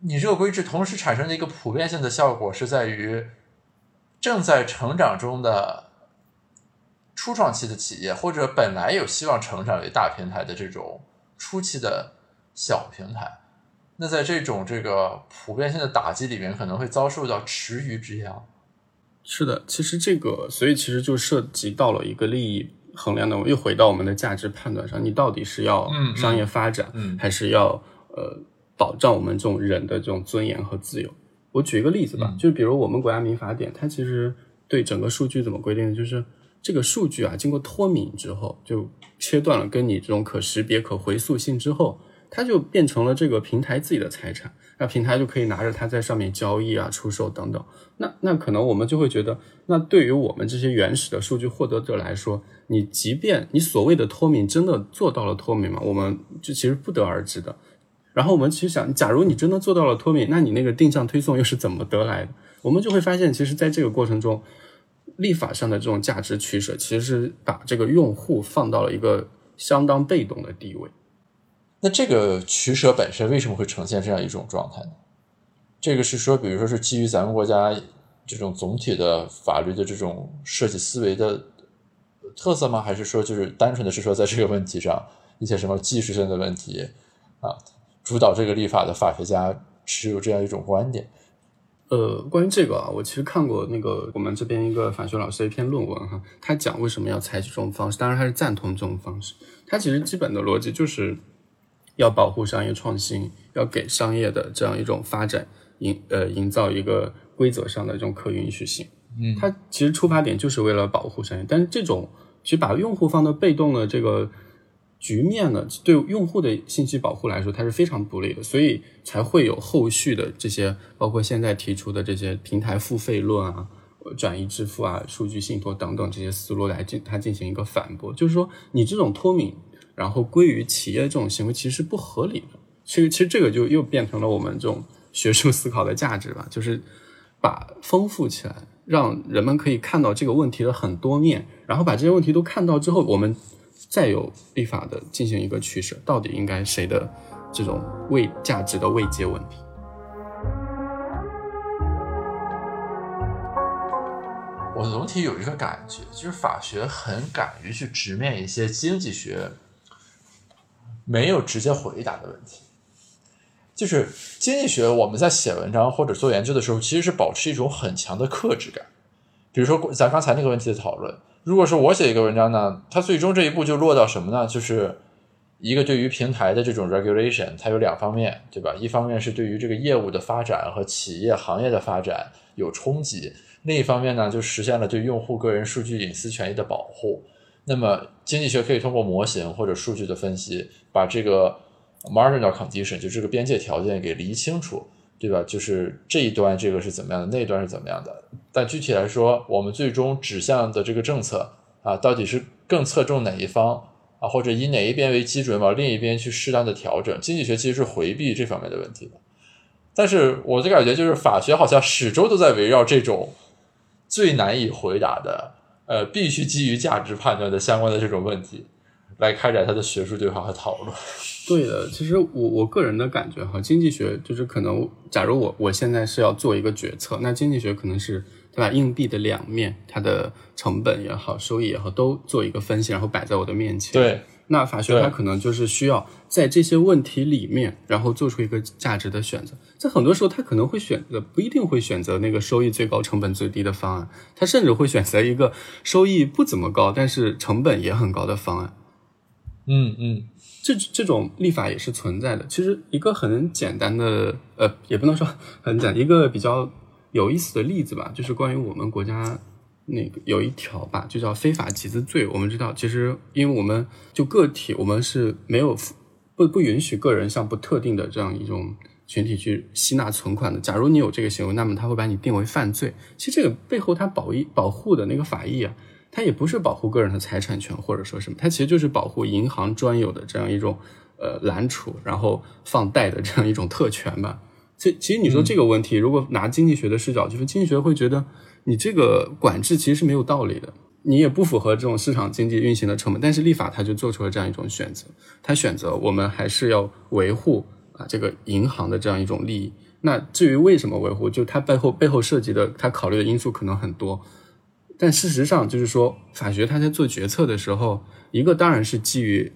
你这个规制同时产生的一个普遍性的效果，是在于正在成长中的初创期的企业，或者本来有希望成长为大平台的这种初期的小平台，那在这种这个普遍性的打击里面，可能会遭受到池鱼之殃。是的，其实这个，所以其实就涉及到了一个利益衡量的，又回到我们的价值判断上，你到底是要商业发展，还是要呃保障我们这种人的这种尊严和自由？我举一个例子吧，就比如我们国家民法典，它其实对整个数据怎么规定？就是这个数据啊，经过脱敏之后，就切断了跟你这种可识别、可回溯性之后，它就变成了这个平台自己的财产。那平台就可以拿着它在上面交易啊、出售等等。那那可能我们就会觉得，那对于我们这些原始的数据获得者来说，你即便你所谓的脱敏真的做到了脱敏吗？我们就其实不得而知的。然后我们其实想，假如你真的做到了脱敏，那你那个定向推送又是怎么得来的？我们就会发现，其实在这个过程中，立法上的这种价值取舍，其实是把这个用户放到了一个相当被动的地位。那这个取舍本身为什么会呈现这样一种状态呢？这个是说，比如说是基于咱们国家这种总体的法律的这种设计思维的特色吗？还是说就是单纯的是说在这个问题上一些什么技术性的问题啊，主导这个立法的法学家持有这样一种观点？呃，关于这个啊，我其实看过那个我们这边一个法学老师的一篇论文哈，他讲为什么要采取这种方式，当然他是赞同这种方式。他其实基本的逻辑就是要保护商业创新，要给商业的这样一种发展。营呃，营造一个规则上的这种可允许性，嗯，它其实出发点就是为了保护商业，但是这种其实把用户放到被动的这个局面呢，对用户的信息保护来说，它是非常不利的，所以才会有后续的这些，包括现在提出的这些平台付费论啊、转移支付啊、数据信托等等这些思路来进它进行一个反驳，就是说你这种脱敏，然后归于企业这种行为其实是不合理的，其实其实这个就又变成了我们这种。学术思考的价值吧，就是把丰富起来，让人们可以看到这个问题的很多面，然后把这些问题都看到之后，我们再有立法的进行一个取舍，到底应该谁的这种位价值的位阶问题。我总体有一个感觉，就是法学很敢于去直面一些经济学没有直接回答的问题。就是经济学，我们在写文章或者做研究的时候，其实是保持一种很强的克制感。比如说，咱刚才那个问题的讨论，如果说我写一个文章呢，它最终这一步就落到什么呢？就是一个对于平台的这种 regulation，它有两方面，对吧？一方面是对于这个业务的发展和企业行业的发展有冲击，另一方面呢，就实现了对用户个人数据隐私权益的保护。那么，经济学可以通过模型或者数据的分析，把这个。marginal condition，就这个边界条件给理清楚，对吧？就是这一端这个是怎么样的，那一端是怎么样的。但具体来说，我们最终指向的这个政策啊，到底是更侧重哪一方啊，或者以哪一边为基准往另一边去适当的调整？经济学其实是回避这方面的问题的。但是我的感觉就是，法学好像始终都在围绕这种最难以回答的，呃，必须基于价值判断的相关的这种问题。来开展他的学术对话和讨论。对的，其实我我个人的感觉哈，经济学就是可能，假如我我现在是要做一个决策，那经济学可能是对吧？硬币的两面，它的成本也好，收益也好，都做一个分析，然后摆在我的面前。对，那法学它可能就是需要在这些问题里面，然后做出一个价值的选择。在很多时候，他可能会选择不一定会选择那个收益最高、成本最低的方案，他甚至会选择一个收益不怎么高，但是成本也很高的方案。嗯嗯，这这种立法也是存在的。其实一个很简单的，呃，也不能说 很简，一个比较有意思的例子吧，就是关于我们国家那个有一条吧，就叫非法集资罪。我们知道，其实因为我们就个体，我们是没有不不允许个人向不特定的这样一种群体去吸纳存款的。假如你有这个行为，那么他会把你定为犯罪。其实这个背后，它保义保护的那个法益啊。它也不是保护个人的财产权，或者说什么，它其实就是保护银行专有的这样一种呃揽储然后放贷的这样一种特权吧。其其实你说这个问题，如果拿经济学的视角，就是经济学会觉得你这个管制其实是没有道理的，你也不符合这种市场经济运行的成本。但是立法它就做出了这样一种选择，它选择我们还是要维护啊这个银行的这样一种利益。那至于为什么维护，就它背后背后涉及的它考虑的因素可能很多。但事实上，就是说，法学他在做决策的时候，一个当然是基于，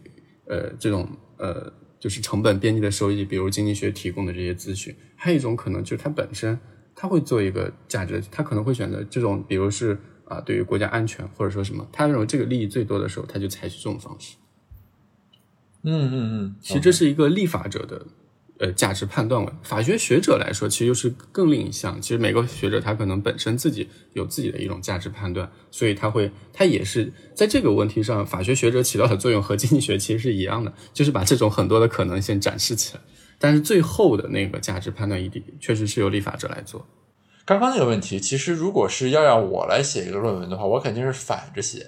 呃，这种呃，就是成本边际的收益，比如经济学提供的这些资讯；还有一种可能就是它本身，它会做一个价值，它可能会选择这种，比如是啊，对于国家安全或者说什么，他认为这个利益最多的时候，他就采取这种方式。嗯嗯嗯，其实这是一个立法者的。呃，价值判断问法学学者来说，其实又是更另一项。其实每个学者他可能本身自己有自己的一种价值判断，所以他会，他也是在这个问题上，法学学者起到的作用和经济学其实是一样的，就是把这种很多的可能性展示起来。但是最后的那个价值判断一定确实是由立法者来做。刚刚那个问题，其实如果是要让我来写一个论文的话，我肯定是反着写，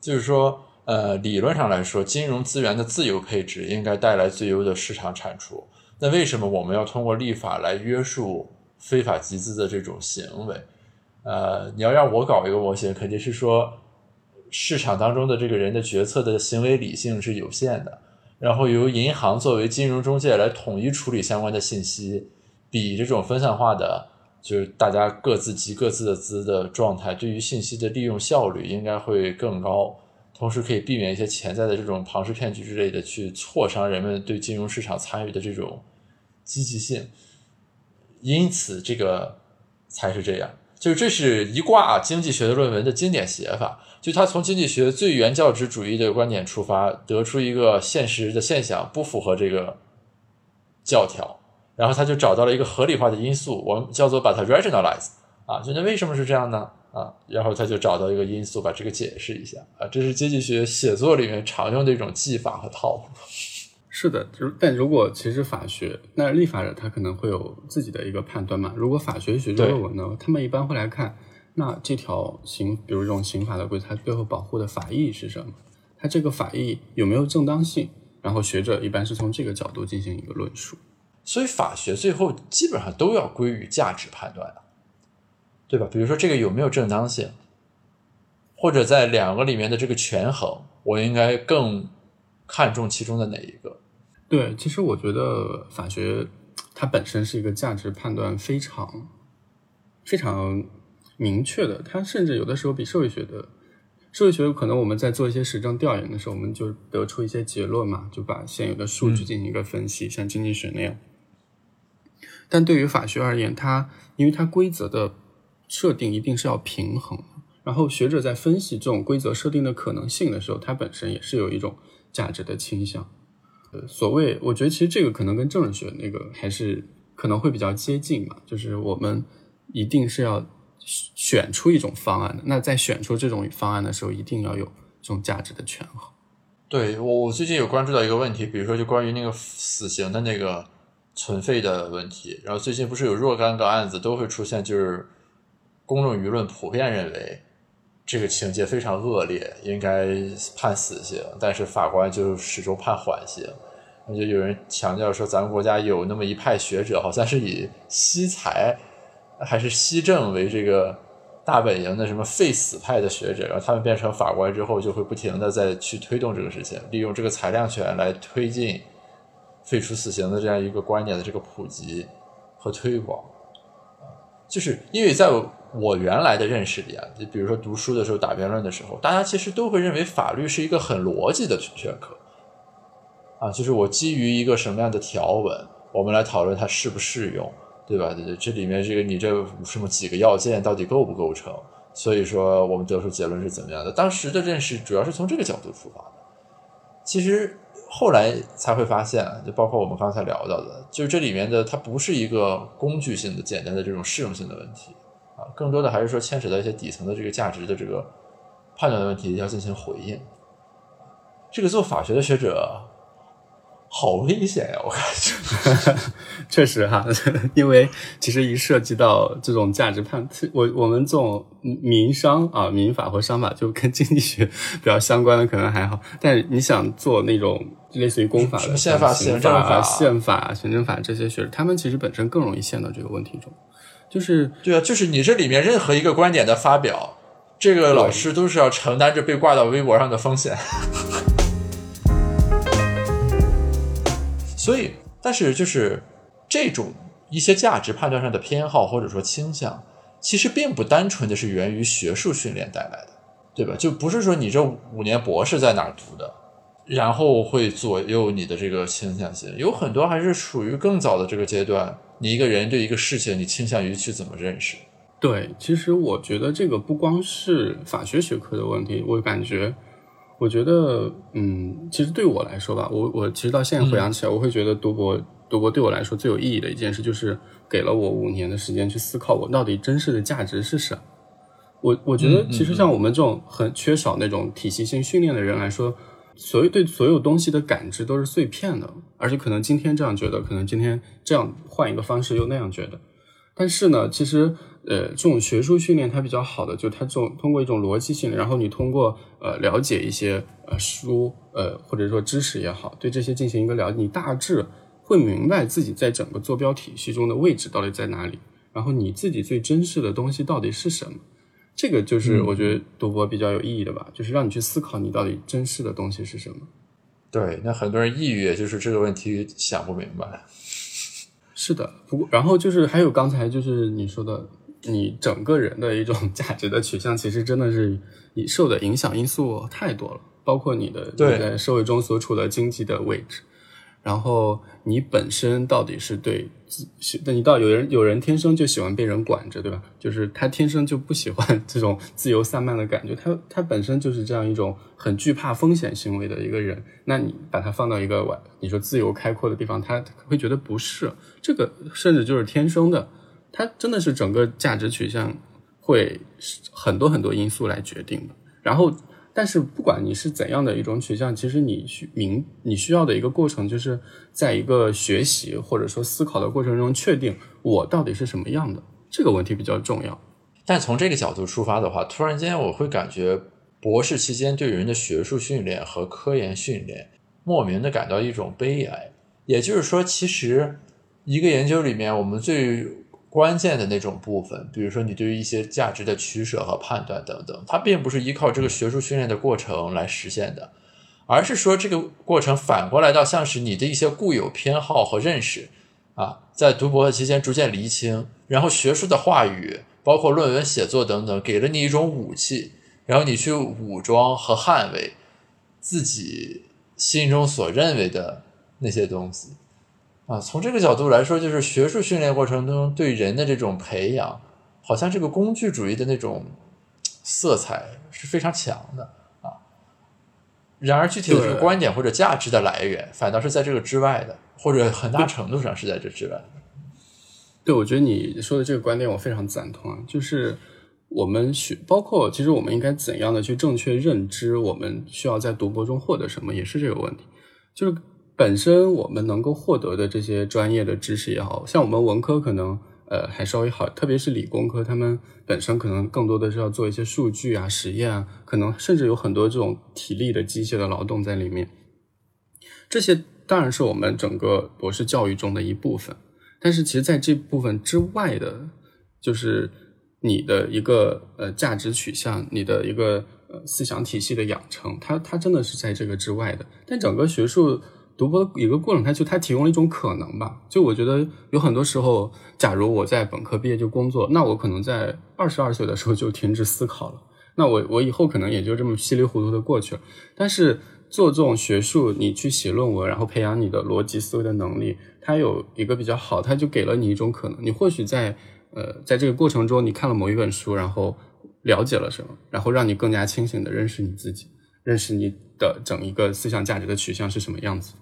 就是说，呃，理论上来说，金融资源的自由配置应该带来最优的市场产出。那为什么我们要通过立法来约束非法集资的这种行为？呃，你要让我搞一个模型，肯定是说市场当中的这个人的决策的行为理性是有限的，然后由银行作为金融中介来统一处理相关的信息，比这种分散化的，就是大家各自集各自的资的状态，对于信息的利用效率应该会更高。同时可以避免一些潜在的这种庞氏骗局之类的，去挫伤人们对金融市场参与的这种积极性。因此，这个才是这样。就是这是一挂经济学的论文的经典写法。就他从经济学最原教旨主义的观点出发，得出一个现实的现象不符合这个教条，然后他就找到了一个合理化的因素，我们叫做把它 rationalize 啊。就那为什么是这样呢？啊，然后他就找到一个因素，把这个解释一下啊，这是经济学写作里面常用的一种技法和套路。是的，就但如果其实法学，那立法者他可能会有自己的一个判断嘛。如果法学学论文呢，他们一般会来看，那这条刑，比如这种刑法的规则，它背后保护的法益是什么？它这个法益有没有正当性？然后学者一般是从这个角度进行一个论述。所以法学最后基本上都要归于价值判断的。对吧？比如说这个有没有正当性，或者在两个里面的这个权衡，我应该更看重其中的哪一个？对，其实我觉得法学它本身是一个价值判断非常非常明确的，它甚至有的时候比社会学的社会学可能我们在做一些实证调研的时候，我们就得出一些结论嘛，就把现有的数据进行一个分析，像经济学那样。但对于法学而言，它因为它规则的。设定一定是要平衡的，然后学者在分析这种规则设定的可能性的时候，它本身也是有一种价值的倾向。呃，所谓，我觉得其实这个可能跟政治学那个还是可能会比较接近嘛，就是我们一定是要选出一种方案的。那在选出这种方案的时候，一定要有这种价值的权衡。对我，我最近有关注到一个问题，比如说就关于那个死刑的那个存废的问题，然后最近不是有若干个案子都会出现，就是公众舆论普遍认为这个情节非常恶劣，应该判死刑，但是法官就始终判缓刑。那就有人强调说，咱们国家有那么一派学者，好像是以惜财还是惜政为这个大本营的什么废死派的学者，然后他们变成法官之后，就会不停的再去推动这个事情，利用这个裁量权来推进废除死刑的这样一个观念的这个普及和推广。就是因为在我原来的认识里啊，就比如说读书的时候、打辩论的时候，大家其实都会认为法律是一个很逻辑的学科。啊，就是我基于一个什么样的条文，我们来讨论它适不适用，对吧？对对，这里面这个你这什么几个要件到底构不构成？所以说我们得出结论是怎么样的？当时的认识主要是从这个角度出发的。其实后来才会发现，就包括我们刚才聊到的，就是这里面的它不是一个工具性的、简单的这种适用性的问题啊，更多的还是说牵扯到一些底层的这个价值的这个判断的问题要进行回应。这个做法学的学者。好危险呀！我感觉，确实哈，因为其实一涉及到这种价值判，我我们这种民商啊、民法或商法就跟经济学比较相关的可能还好，但你想做那种类似于公法的宪法、行政法、宪法、行政法这些学，他们其实本身更容易陷到这个问题中。就是对啊，就是你这里面任何一个观点的发表，这个老师都是要承担着被挂到微博上的风险。所以，但是就是这种一些价值判断上的偏好或者说倾向，其实并不单纯的是源于学术训练带来的，对吧？就不是说你这五年博士在哪儿读的，然后会左右你的这个倾向性。有很多还是属于更早的这个阶段，你一个人对一个事情，你倾向于去怎么认识？对，其实我觉得这个不光是法学学科的问题，我感觉。我觉得，嗯，其实对我来说吧，我我其实到现在回想起来，我会觉得读博读博对我来说最有意义的一件事，就是给了我五年的时间去思考我到底真实的价值是什么。我我觉得，其实像我们这种很缺少那种体系性训练的人来说，所有对所有东西的感知都是碎片的，而且可能今天这样觉得，可能今天这样换一个方式又那样觉得。但是呢，其实。呃，这种学术训练它比较好的，就它这种通过一种逻辑性，然后你通过呃了解一些呃书呃或者说知识也好，对这些进行一个了解，你大致会明白自己在整个坐标体系中的位置到底在哪里，然后你自己最珍视的东西到底是什么，这个就是我觉得读博比较有意义的吧，就是让你去思考你到底珍视的东西是什么。对，那很多人抑郁，也就是这个问题想不明白。是的，不过然后就是还有刚才就是你说的。你整个人的一种 价值的取向，其实真的是你受的影响因素太多了，包括你的你在社会中所处的经济的位置，然后你本身到底是对自，那你到有人有人天生就喜欢被人管着，对吧？就是他天生就不喜欢 这种自由散漫的感觉，他他本身就是这样一种很惧怕风险行为的一个人。那你把他放到一个外，你说自由开阔的地方，他会觉得不是这个，甚至就是天生的。他真的是整个价值取向会很多很多因素来决定的。然后，但是不管你是怎样的一种取向，其实你需明你需要的一个过程，就是在一个学习或者说思考的过程中，确定我到底是什么样的这个问题比较重要。但从这个角度出发的话，突然间我会感觉博士期间对人的学术训练和科研训练，莫名的感到一种悲哀。也就是说，其实一个研究里面，我们最关键的那种部分，比如说你对于一些价值的取舍和判断等等，它并不是依靠这个学术训练的过程来实现的，而是说这个过程反过来到像是你的一些固有偏好和认识啊，在读博的期间逐渐厘清，然后学术的话语，包括论文写作等等，给了你一种武器，然后你去武装和捍卫自己心中所认为的那些东西。啊，从这个角度来说，就是学术训练过程中对人的这种培养，好像这个工具主义的那种色彩是非常强的啊。然而，具体的这个观点或者价值的来源，反倒是在这个之外的，或者很大程度上是在这之外。对，我觉得你说的这个观点我非常赞同啊，就是我们学包括其实我们应该怎样的去正确认知我们需要在读博中获得什么，也是这个问题。就是本身我们能够获得的这些专业的知识也好像我们文科可能呃还稍微好，特别是理工科，他们本身可能更多的是要做一些数据啊、实验啊，可能甚至有很多这种体力的机械的劳动在里面。这些当然是我们整个博士教育中的一部分，但是其实在这部分之外的，就是。你的一个呃价值取向，你的一个呃思想体系的养成，它它真的是在这个之外的。但整个学术读博的一个过程，它就它提供了一种可能吧。就我觉得有很多时候，假如我在本科毕业就工作，那我可能在二十二岁的时候就停止思考了。那我我以后可能也就这么稀里糊涂的过去了。但是做这种学术，你去写论文，然后培养你的逻辑思维的能力，它有一个比较好，它就给了你一种可能。你或许在。呃，在这个过程中，你看了某一本书，然后了解了什么，然后让你更加清醒的认识你自己，认识你的整一个思想价值的取向是什么样子。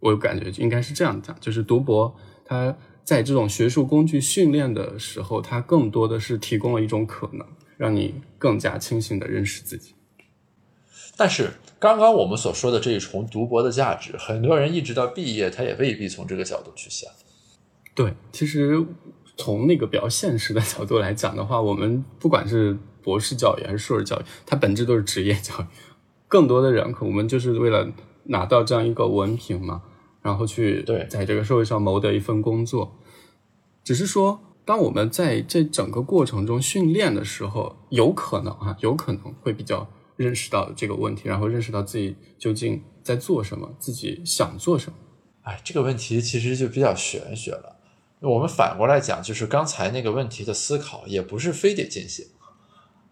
我感觉应该是这样讲，就是读博，它在这种学术工具训练的时候，它更多的是提供了一种可能，让你更加清醒的认识自己。但是，刚刚我们所说的这一重读博的价值，很多人一直到毕业，他也未必从这个角度去想。对，其实。从那个比较现实的角度来讲的话，我们不管是博士教育还是硕士教育，它本质都是职业教育。更多的人，可我们就是为了拿到这样一个文凭嘛，然后去对在这个社会上谋得一份工作。只是说，当我们在这整个过程中训练的时候，有可能啊，有可能会比较认识到这个问题，然后认识到自己究竟在做什么，自己想做什么。哎，这个问题其实就比较玄学了。我们反过来讲，就是刚才那个问题的思考，也不是非得进行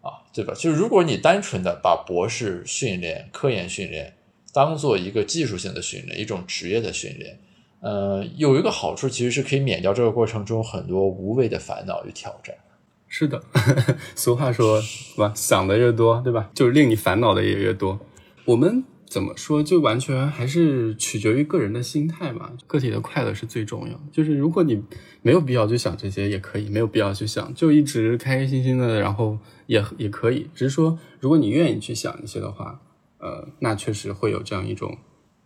啊，对吧？就是如果你单纯的把博士训练、科研训练当做一个技术性的训练，一种职业的训练，呃，有一个好处，其实是可以免掉这个过程中很多无谓的烦恼与挑战。是的，俗话说，是吧？想的越多，对吧？就是令你烦恼的也越多。我们。怎么说？就完全还是取决于个人的心态嘛。个体的快乐是最重要。就是如果你没有必要去想这些，也可以；没有必要去想，就一直开开心心的，然后也也可以。只是说，如果你愿意去想一些的话，呃，那确实会有这样一种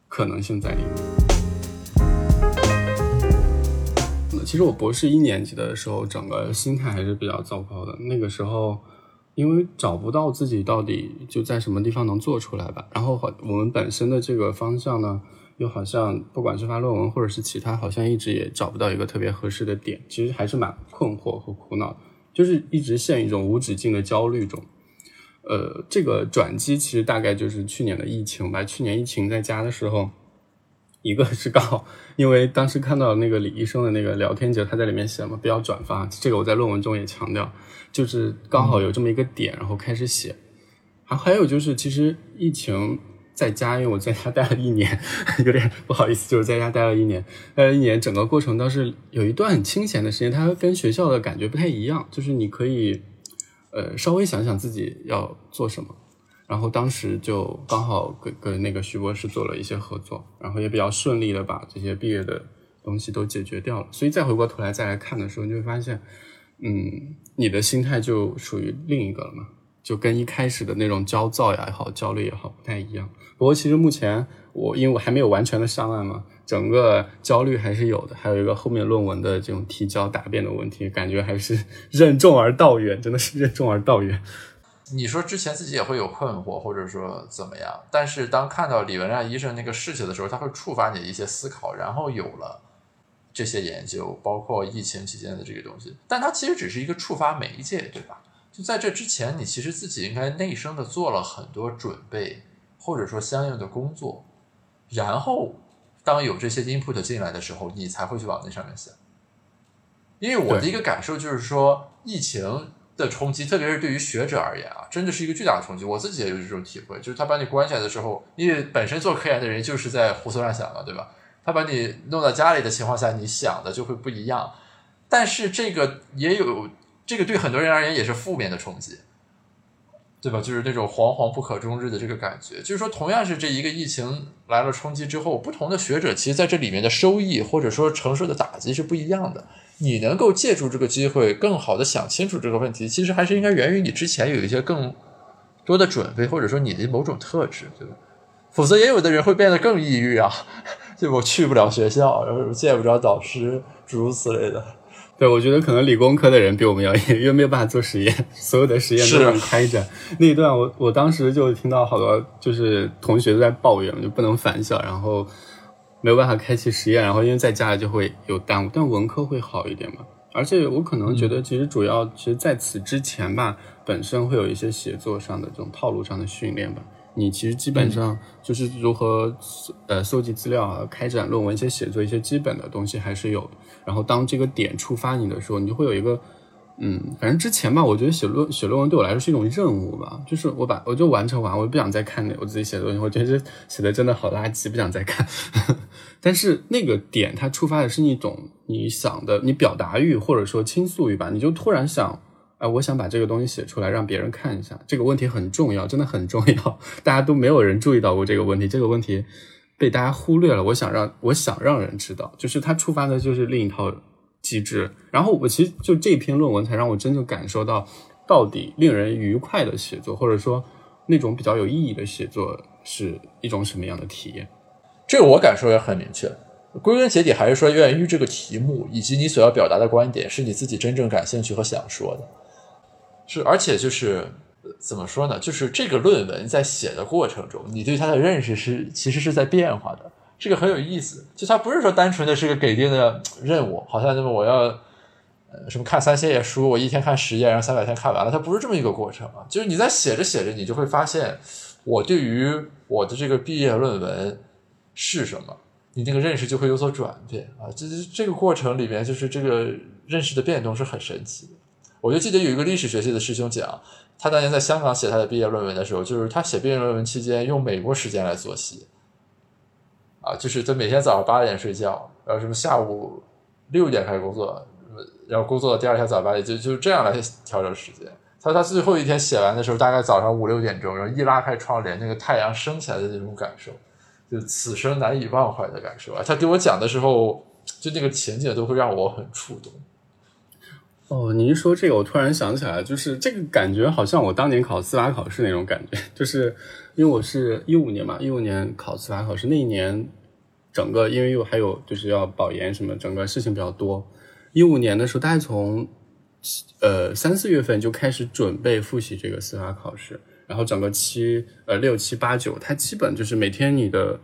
可能性在里面。其实我博士一年级的时候，整个心态还是比较糟糕的。那个时候。因为找不到自己到底就在什么地方能做出来吧，然后好，我们本身的这个方向呢，又好像不管是发论文或者是其他，好像一直也找不到一个特别合适的点，其实还是蛮困惑和苦恼，就是一直陷一种无止境的焦虑中。呃，这个转机其实大概就是去年的疫情吧，去年疫情在家的时候。一个是刚好，因为当时看到那个李医生的那个聊天节，他在里面写嘛，不要转发。这个我在论文中也强调，就是刚好有这么一个点，然后开始写。然后还有就是，其实疫情在家，因为我在家待了一年，有点不好意思，就是在家待了一年，待了一年，整个过程倒是有一段很清闲的时间，它跟学校的感觉不太一样，就是你可以，呃，稍微想想自己要做什么。然后当时就刚好跟跟那个徐博士做了一些合作，然后也比较顺利的把这些毕业的东西都解决掉了。所以再回过头来再来看的时候，你会发现，嗯，你的心态就属于另一个了嘛，就跟一开始的那种焦躁呀也好，焦虑也好不太一样。不过其实目前我因为我还没有完全的上岸嘛，整个焦虑还是有的，还有一个后面论文的这种提交答辩的问题，感觉还是 任重而道远，真的是任重而道远。你说之前自己也会有困惑，或者说怎么样？但是当看到李文亮医生那个事情的时候，他会触发你一些思考，然后有了这些研究，包括疫情期间的这个东西。但它其实只是一个触发媒介，对吧？就在这之前，你其实自己应该内生的做了很多准备，或者说相应的工作，然后当有这些 input 进来的时候，你才会去往那上面想。因为我的一个感受就是说，疫情。的冲击，特别是对于学者而言啊，真的是一个巨大的冲击。我自己也有这种体会，就是他把你关起来的时候，因为本身做科研的人就是在胡思乱想嘛，对吧？他把你弄到家里的情况下，你想的就会不一样。但是这个也有，这个对很多人而言也是负面的冲击。对吧？就是那种惶惶不可终日的这个感觉。就是说，同样是这一个疫情来了冲击之后，不同的学者其实在这里面的收益或者说承受的打击是不一样的。你能够借助这个机会更好的想清楚这个问题，其实还是应该源于你之前有一些更多的准备，或者说你的某种特质，对吧？否则也有的人会变得更抑郁啊，就我去不了学校，然后见不着导师，诸如此类的。对，我觉得可能理工科的人比我们要 因为没有办法做实验，所有的实验都能开展。那一段我我当时就听到好多就是同学都在抱怨，就不能返校，然后没有办法开启实验，然后因为在家里就会有耽误。但文科会好一点嘛？而且我可能觉得，其实主要其实在此之前吧，本身会有一些写作上的这种套路上的训练吧。你其实基本上就是如何呃搜集资料啊，开展论文一些写作一些基本的东西还是有的。然后当这个点触发你的时候，你就会有一个嗯，反正之前吧，我觉得写论写论文对我来说是一种任务吧，就是我把我就完成完，我不想再看那我自己写的东西，我觉得写的真的好垃圾，不想再看。但是那个点它触发的是一种你想的你表达欲或者说倾诉欲吧，你就突然想。啊，我想把这个东西写出来，让别人看一下。这个问题很重要，真的很重要。大家都没有人注意到过这个问题，这个问题被大家忽略了。我想让我想让人知道，就是它触发的就是另一套机制。然后我其实就这篇论文才让我真正感受到，到底令人愉快的写作，或者说那种比较有意义的写作是一种什么样的体验。这个我感受也很明确。归根结底还是说源于这个题目，以及你所要表达的观点是你自己真正感兴趣和想说的。是，而且就是怎么说呢？就是这个论文在写的过程中，你对它的认识是其实是在变化的，这个很有意思。就它不是说单纯的是个给定的任务，好像那么我要呃什么看三千页书，我一天看十页，然后三百天看完了，它不是这么一个过程啊。就是你在写着写着，你就会发现，我对于我的这个毕业论文是什么，你那个认识就会有所转变啊。这这个过程里面，就是这个认识的变动是很神奇的。我就记得有一个历史学系的师兄讲，他当年在香港写他的毕业论文的时候，就是他写毕业论文期间用美国时间来作息，啊，就是他每天早上八点睡觉，然后什么下午六点开始工作，然后工作到第二天早八点，就就这样来调整时间。他他最后一天写完的时候，大概早上五六点钟，然后一拉开窗帘，那个太阳升起来的那种感受，就此生难以忘怀的感受啊！他给我讲的时候，就那个情景都会让我很触动。哦，你一说这个，我突然想起来，就是这个感觉好像我当年考司法考试那种感觉，就是因为我是一五年嘛，一五年考司法考试那一年，整个因为又还有就是要保研什么，整个事情比较多。一五年的时候，大概从呃三四月份就开始准备复习这个司法考试，然后整个七呃六七八九，它基本就是每天你的。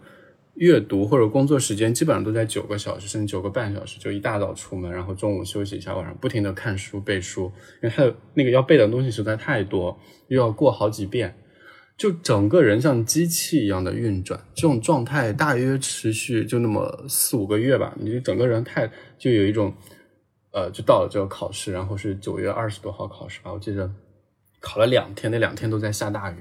阅读或者工作时间基本上都在九个小时，甚至九个半小时，就一大早出门，然后中午休息一下，晚上不停的看书背书，因为他的那个要背的东西实在太多，又要过好几遍，就整个人像机器一样的运转，这种状态大约持续就那么四五个月吧，你就整个人太就有一种，呃，就到了这个考试，然后是九月二十多号考试吧，我记得考了两天，那两天都在下大雨，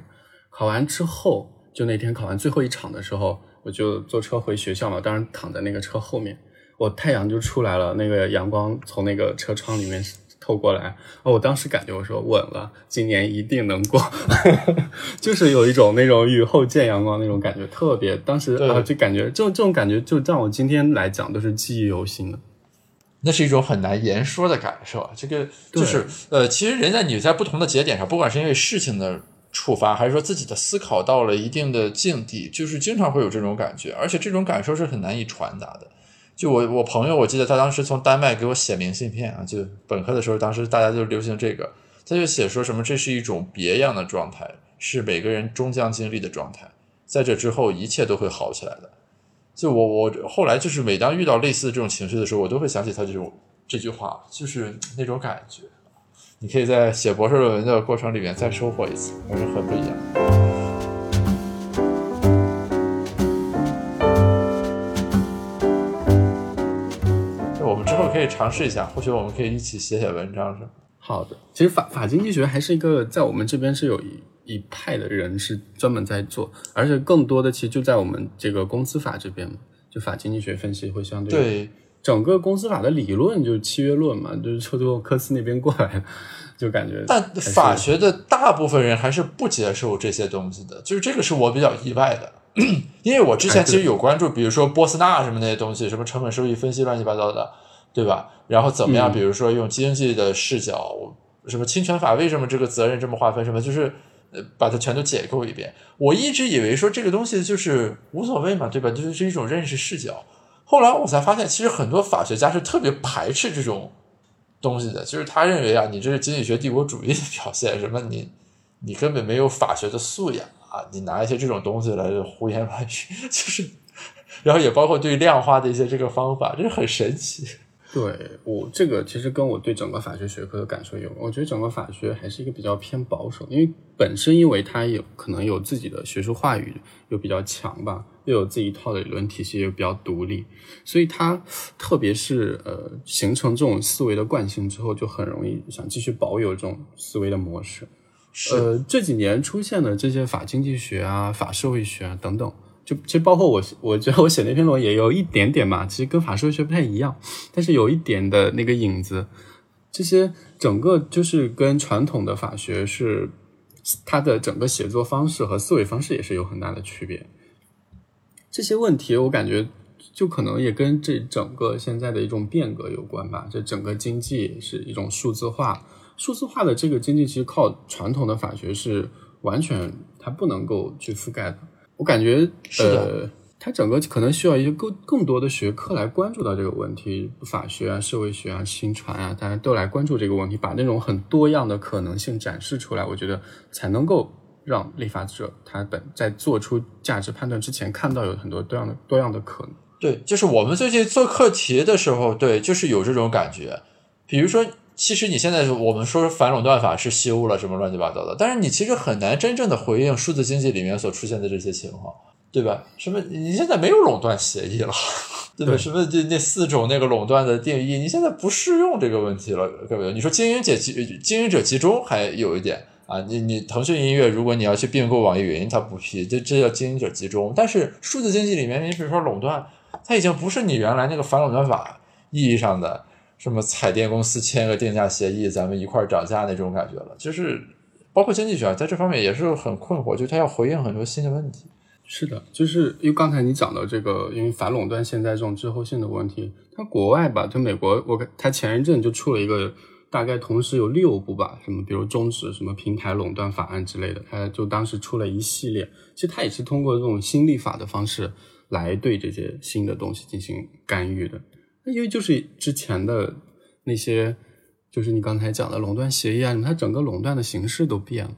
考完之后，就那天考完最后一场的时候。我就坐车回学校嘛，当然躺在那个车后面，我太阳就出来了，那个阳光从那个车窗里面透过来，哦我当时感觉我说稳了，今年一定能过，就是有一种那种雨后见阳光那种感觉，特别当时啊就感觉这种这种感觉就让我今天来讲都是记忆犹新的，那是一种很难言说的感受，这个就是呃，其实人在你在不同的节点上，不管是因为事情的。触发，还是说自己的思考到了一定的境地，就是经常会有这种感觉，而且这种感受是很难以传达的。就我我朋友，我记得他当时从丹麦给我写明信片啊，就本科的时候，当时大家就流行这个，他就写说什么这是一种别样的状态，是每个人终将经历的状态，在这之后一切都会好起来的。就我我后来就是每当遇到类似的这种情绪的时候，我都会想起他这种这句话，就是那种感觉。你可以在写博士论文的过程里面再收获一次，还是很不一样。我们之后可以尝试一下，或许我们可以一起写写文章，是好的，其实法法经济学还是一个在我们这边是有一一派的人是专门在做，而且更多的其实就在我们这个公司法这边嘛，就法经济学分析会相对。整个公司法的理论就是契约论嘛，就是从科斯那边过来，就感觉。但法学的大部分人还是不接受这些东西的，就是这个是我比较意外的，因为我之前其实有关注，比如说波斯纳什么那些东西，什么成本收益分析乱七八糟的，对吧？然后怎么样？比如说用经济的视角，什么侵权法为什么这个责任这么划分？什么就是呃把它全都解构一遍。我一直以为说这个东西就是无所谓嘛，对吧？就是是一种认识视角。后来我才发现，其实很多法学家是特别排斥这种东西的，就是他认为啊，你这是经济学帝国主义的表现，什么你你根本没有法学的素养啊，你拿一些这种东西来胡言乱语，就是，然后也包括对量化的一些这个方法，这是很神奇。对我这个其实跟我对整个法学学科的感受有，我觉得整个法学还是一个比较偏保守，因为本身因为它有可能有自己的学术话语又比较强吧，又有自己一套的理论体系又比较独立，所以它特别是呃形成这种思维的惯性之后，就很容易想继续保有这种思维的模式。呃，这几年出现的这些法经济学啊、法社会学啊等等。就其实包括我，我觉得我写那篇论文也有一点点嘛，其实跟法社会学不太一样，但是有一点的那个影子。这些整个就是跟传统的法学是它的整个写作方式和思维方式也是有很大的区别。这些问题我感觉就可能也跟这整个现在的一种变革有关吧。这整个经济是一种数字化，数字化的这个经济其实靠传统的法学是完全它不能够去覆盖的。我感觉，呃，它整个可能需要一些更更多的学科来关注到这个问题，法学啊、社会学啊、新传啊，大家都来关注这个问题，把那种很多样的可能性展示出来，我觉得才能够让立法者他本在做出价值判断之前，看到有很多多样的多样的可能。对，就是我们最近做课题的时候，对，就是有这种感觉，比如说。其实你现在我们说反垄断法是修了什么乱七八糟的，但是你其实很难真正的回应数字经济里面所出现的这些情况，对吧？什么？你现在没有垄断协议了，对吧？什么？这那四种那个垄断的定义，你现在不适用这个问题了，各位。你说经营者集经营者集中还有一点啊，你你腾讯音乐如果你要去并购网易云，它不批，这这叫经营者集中。但是数字经济里面，你比如说垄断，它已经不是你原来那个反垄断法意义上的。什么彩电公司签个定价协议，咱们一块儿涨价那种感觉了，就是包括经济学在这方面也是很困惑，就它要回应很多新的问题。是的，就是因为刚才你讲到这个，因为反垄断现在这种滞后性的问题，它国外吧，就美国，我它前一阵就出了一个，大概同时有六部吧，什么比如终止什么平台垄断法案之类的，它就当时出了一系列，其实它也是通过这种新立法的方式来对这些新的东西进行干预的。因为就是之前的那些，就是你刚才讲的垄断协议啊，它整个垄断的形式都变了。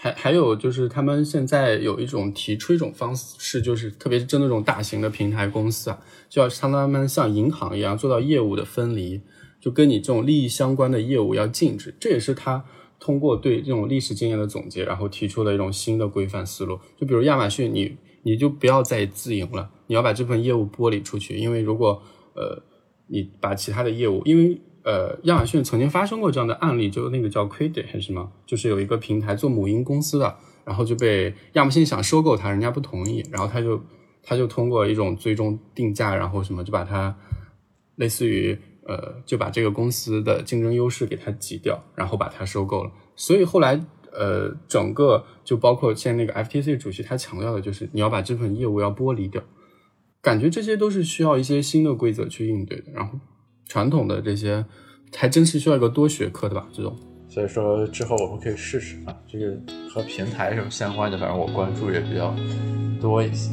还还有就是他们现在有一种提出一种方式，就是特别是针对这种大型的平台公司啊，就要让他们像银行一样做到业务的分离，就跟你这种利益相关的业务要禁止。这也是他通过对这种历史经验的总结，然后提出了一种新的规范思路。就比如亚马逊，你你就不要再自营了，你要把这份业务剥离出去，因为如果呃。你把其他的业务，因为呃，亚马逊曾经发生过这样的案例，就那个叫 Credit 还是什么，就是有一个平台做母婴公司的，然后就被亚马逊想收购它，人家不同意，然后他就他就通过一种最终定价，然后什么就把它类似于呃，就把这个公司的竞争优势给它挤掉，然后把它收购了。所以后来呃，整个就包括现在那个 FTC 主席他强调的就是你要把这份业务要剥离掉。感觉这些都是需要一些新的规则去应对的，然后传统的这些还真是需要一个多学科的吧？这种，所以说之后我们可以试试啊，这个和平台什么相关的，反正我关注也比较多一些。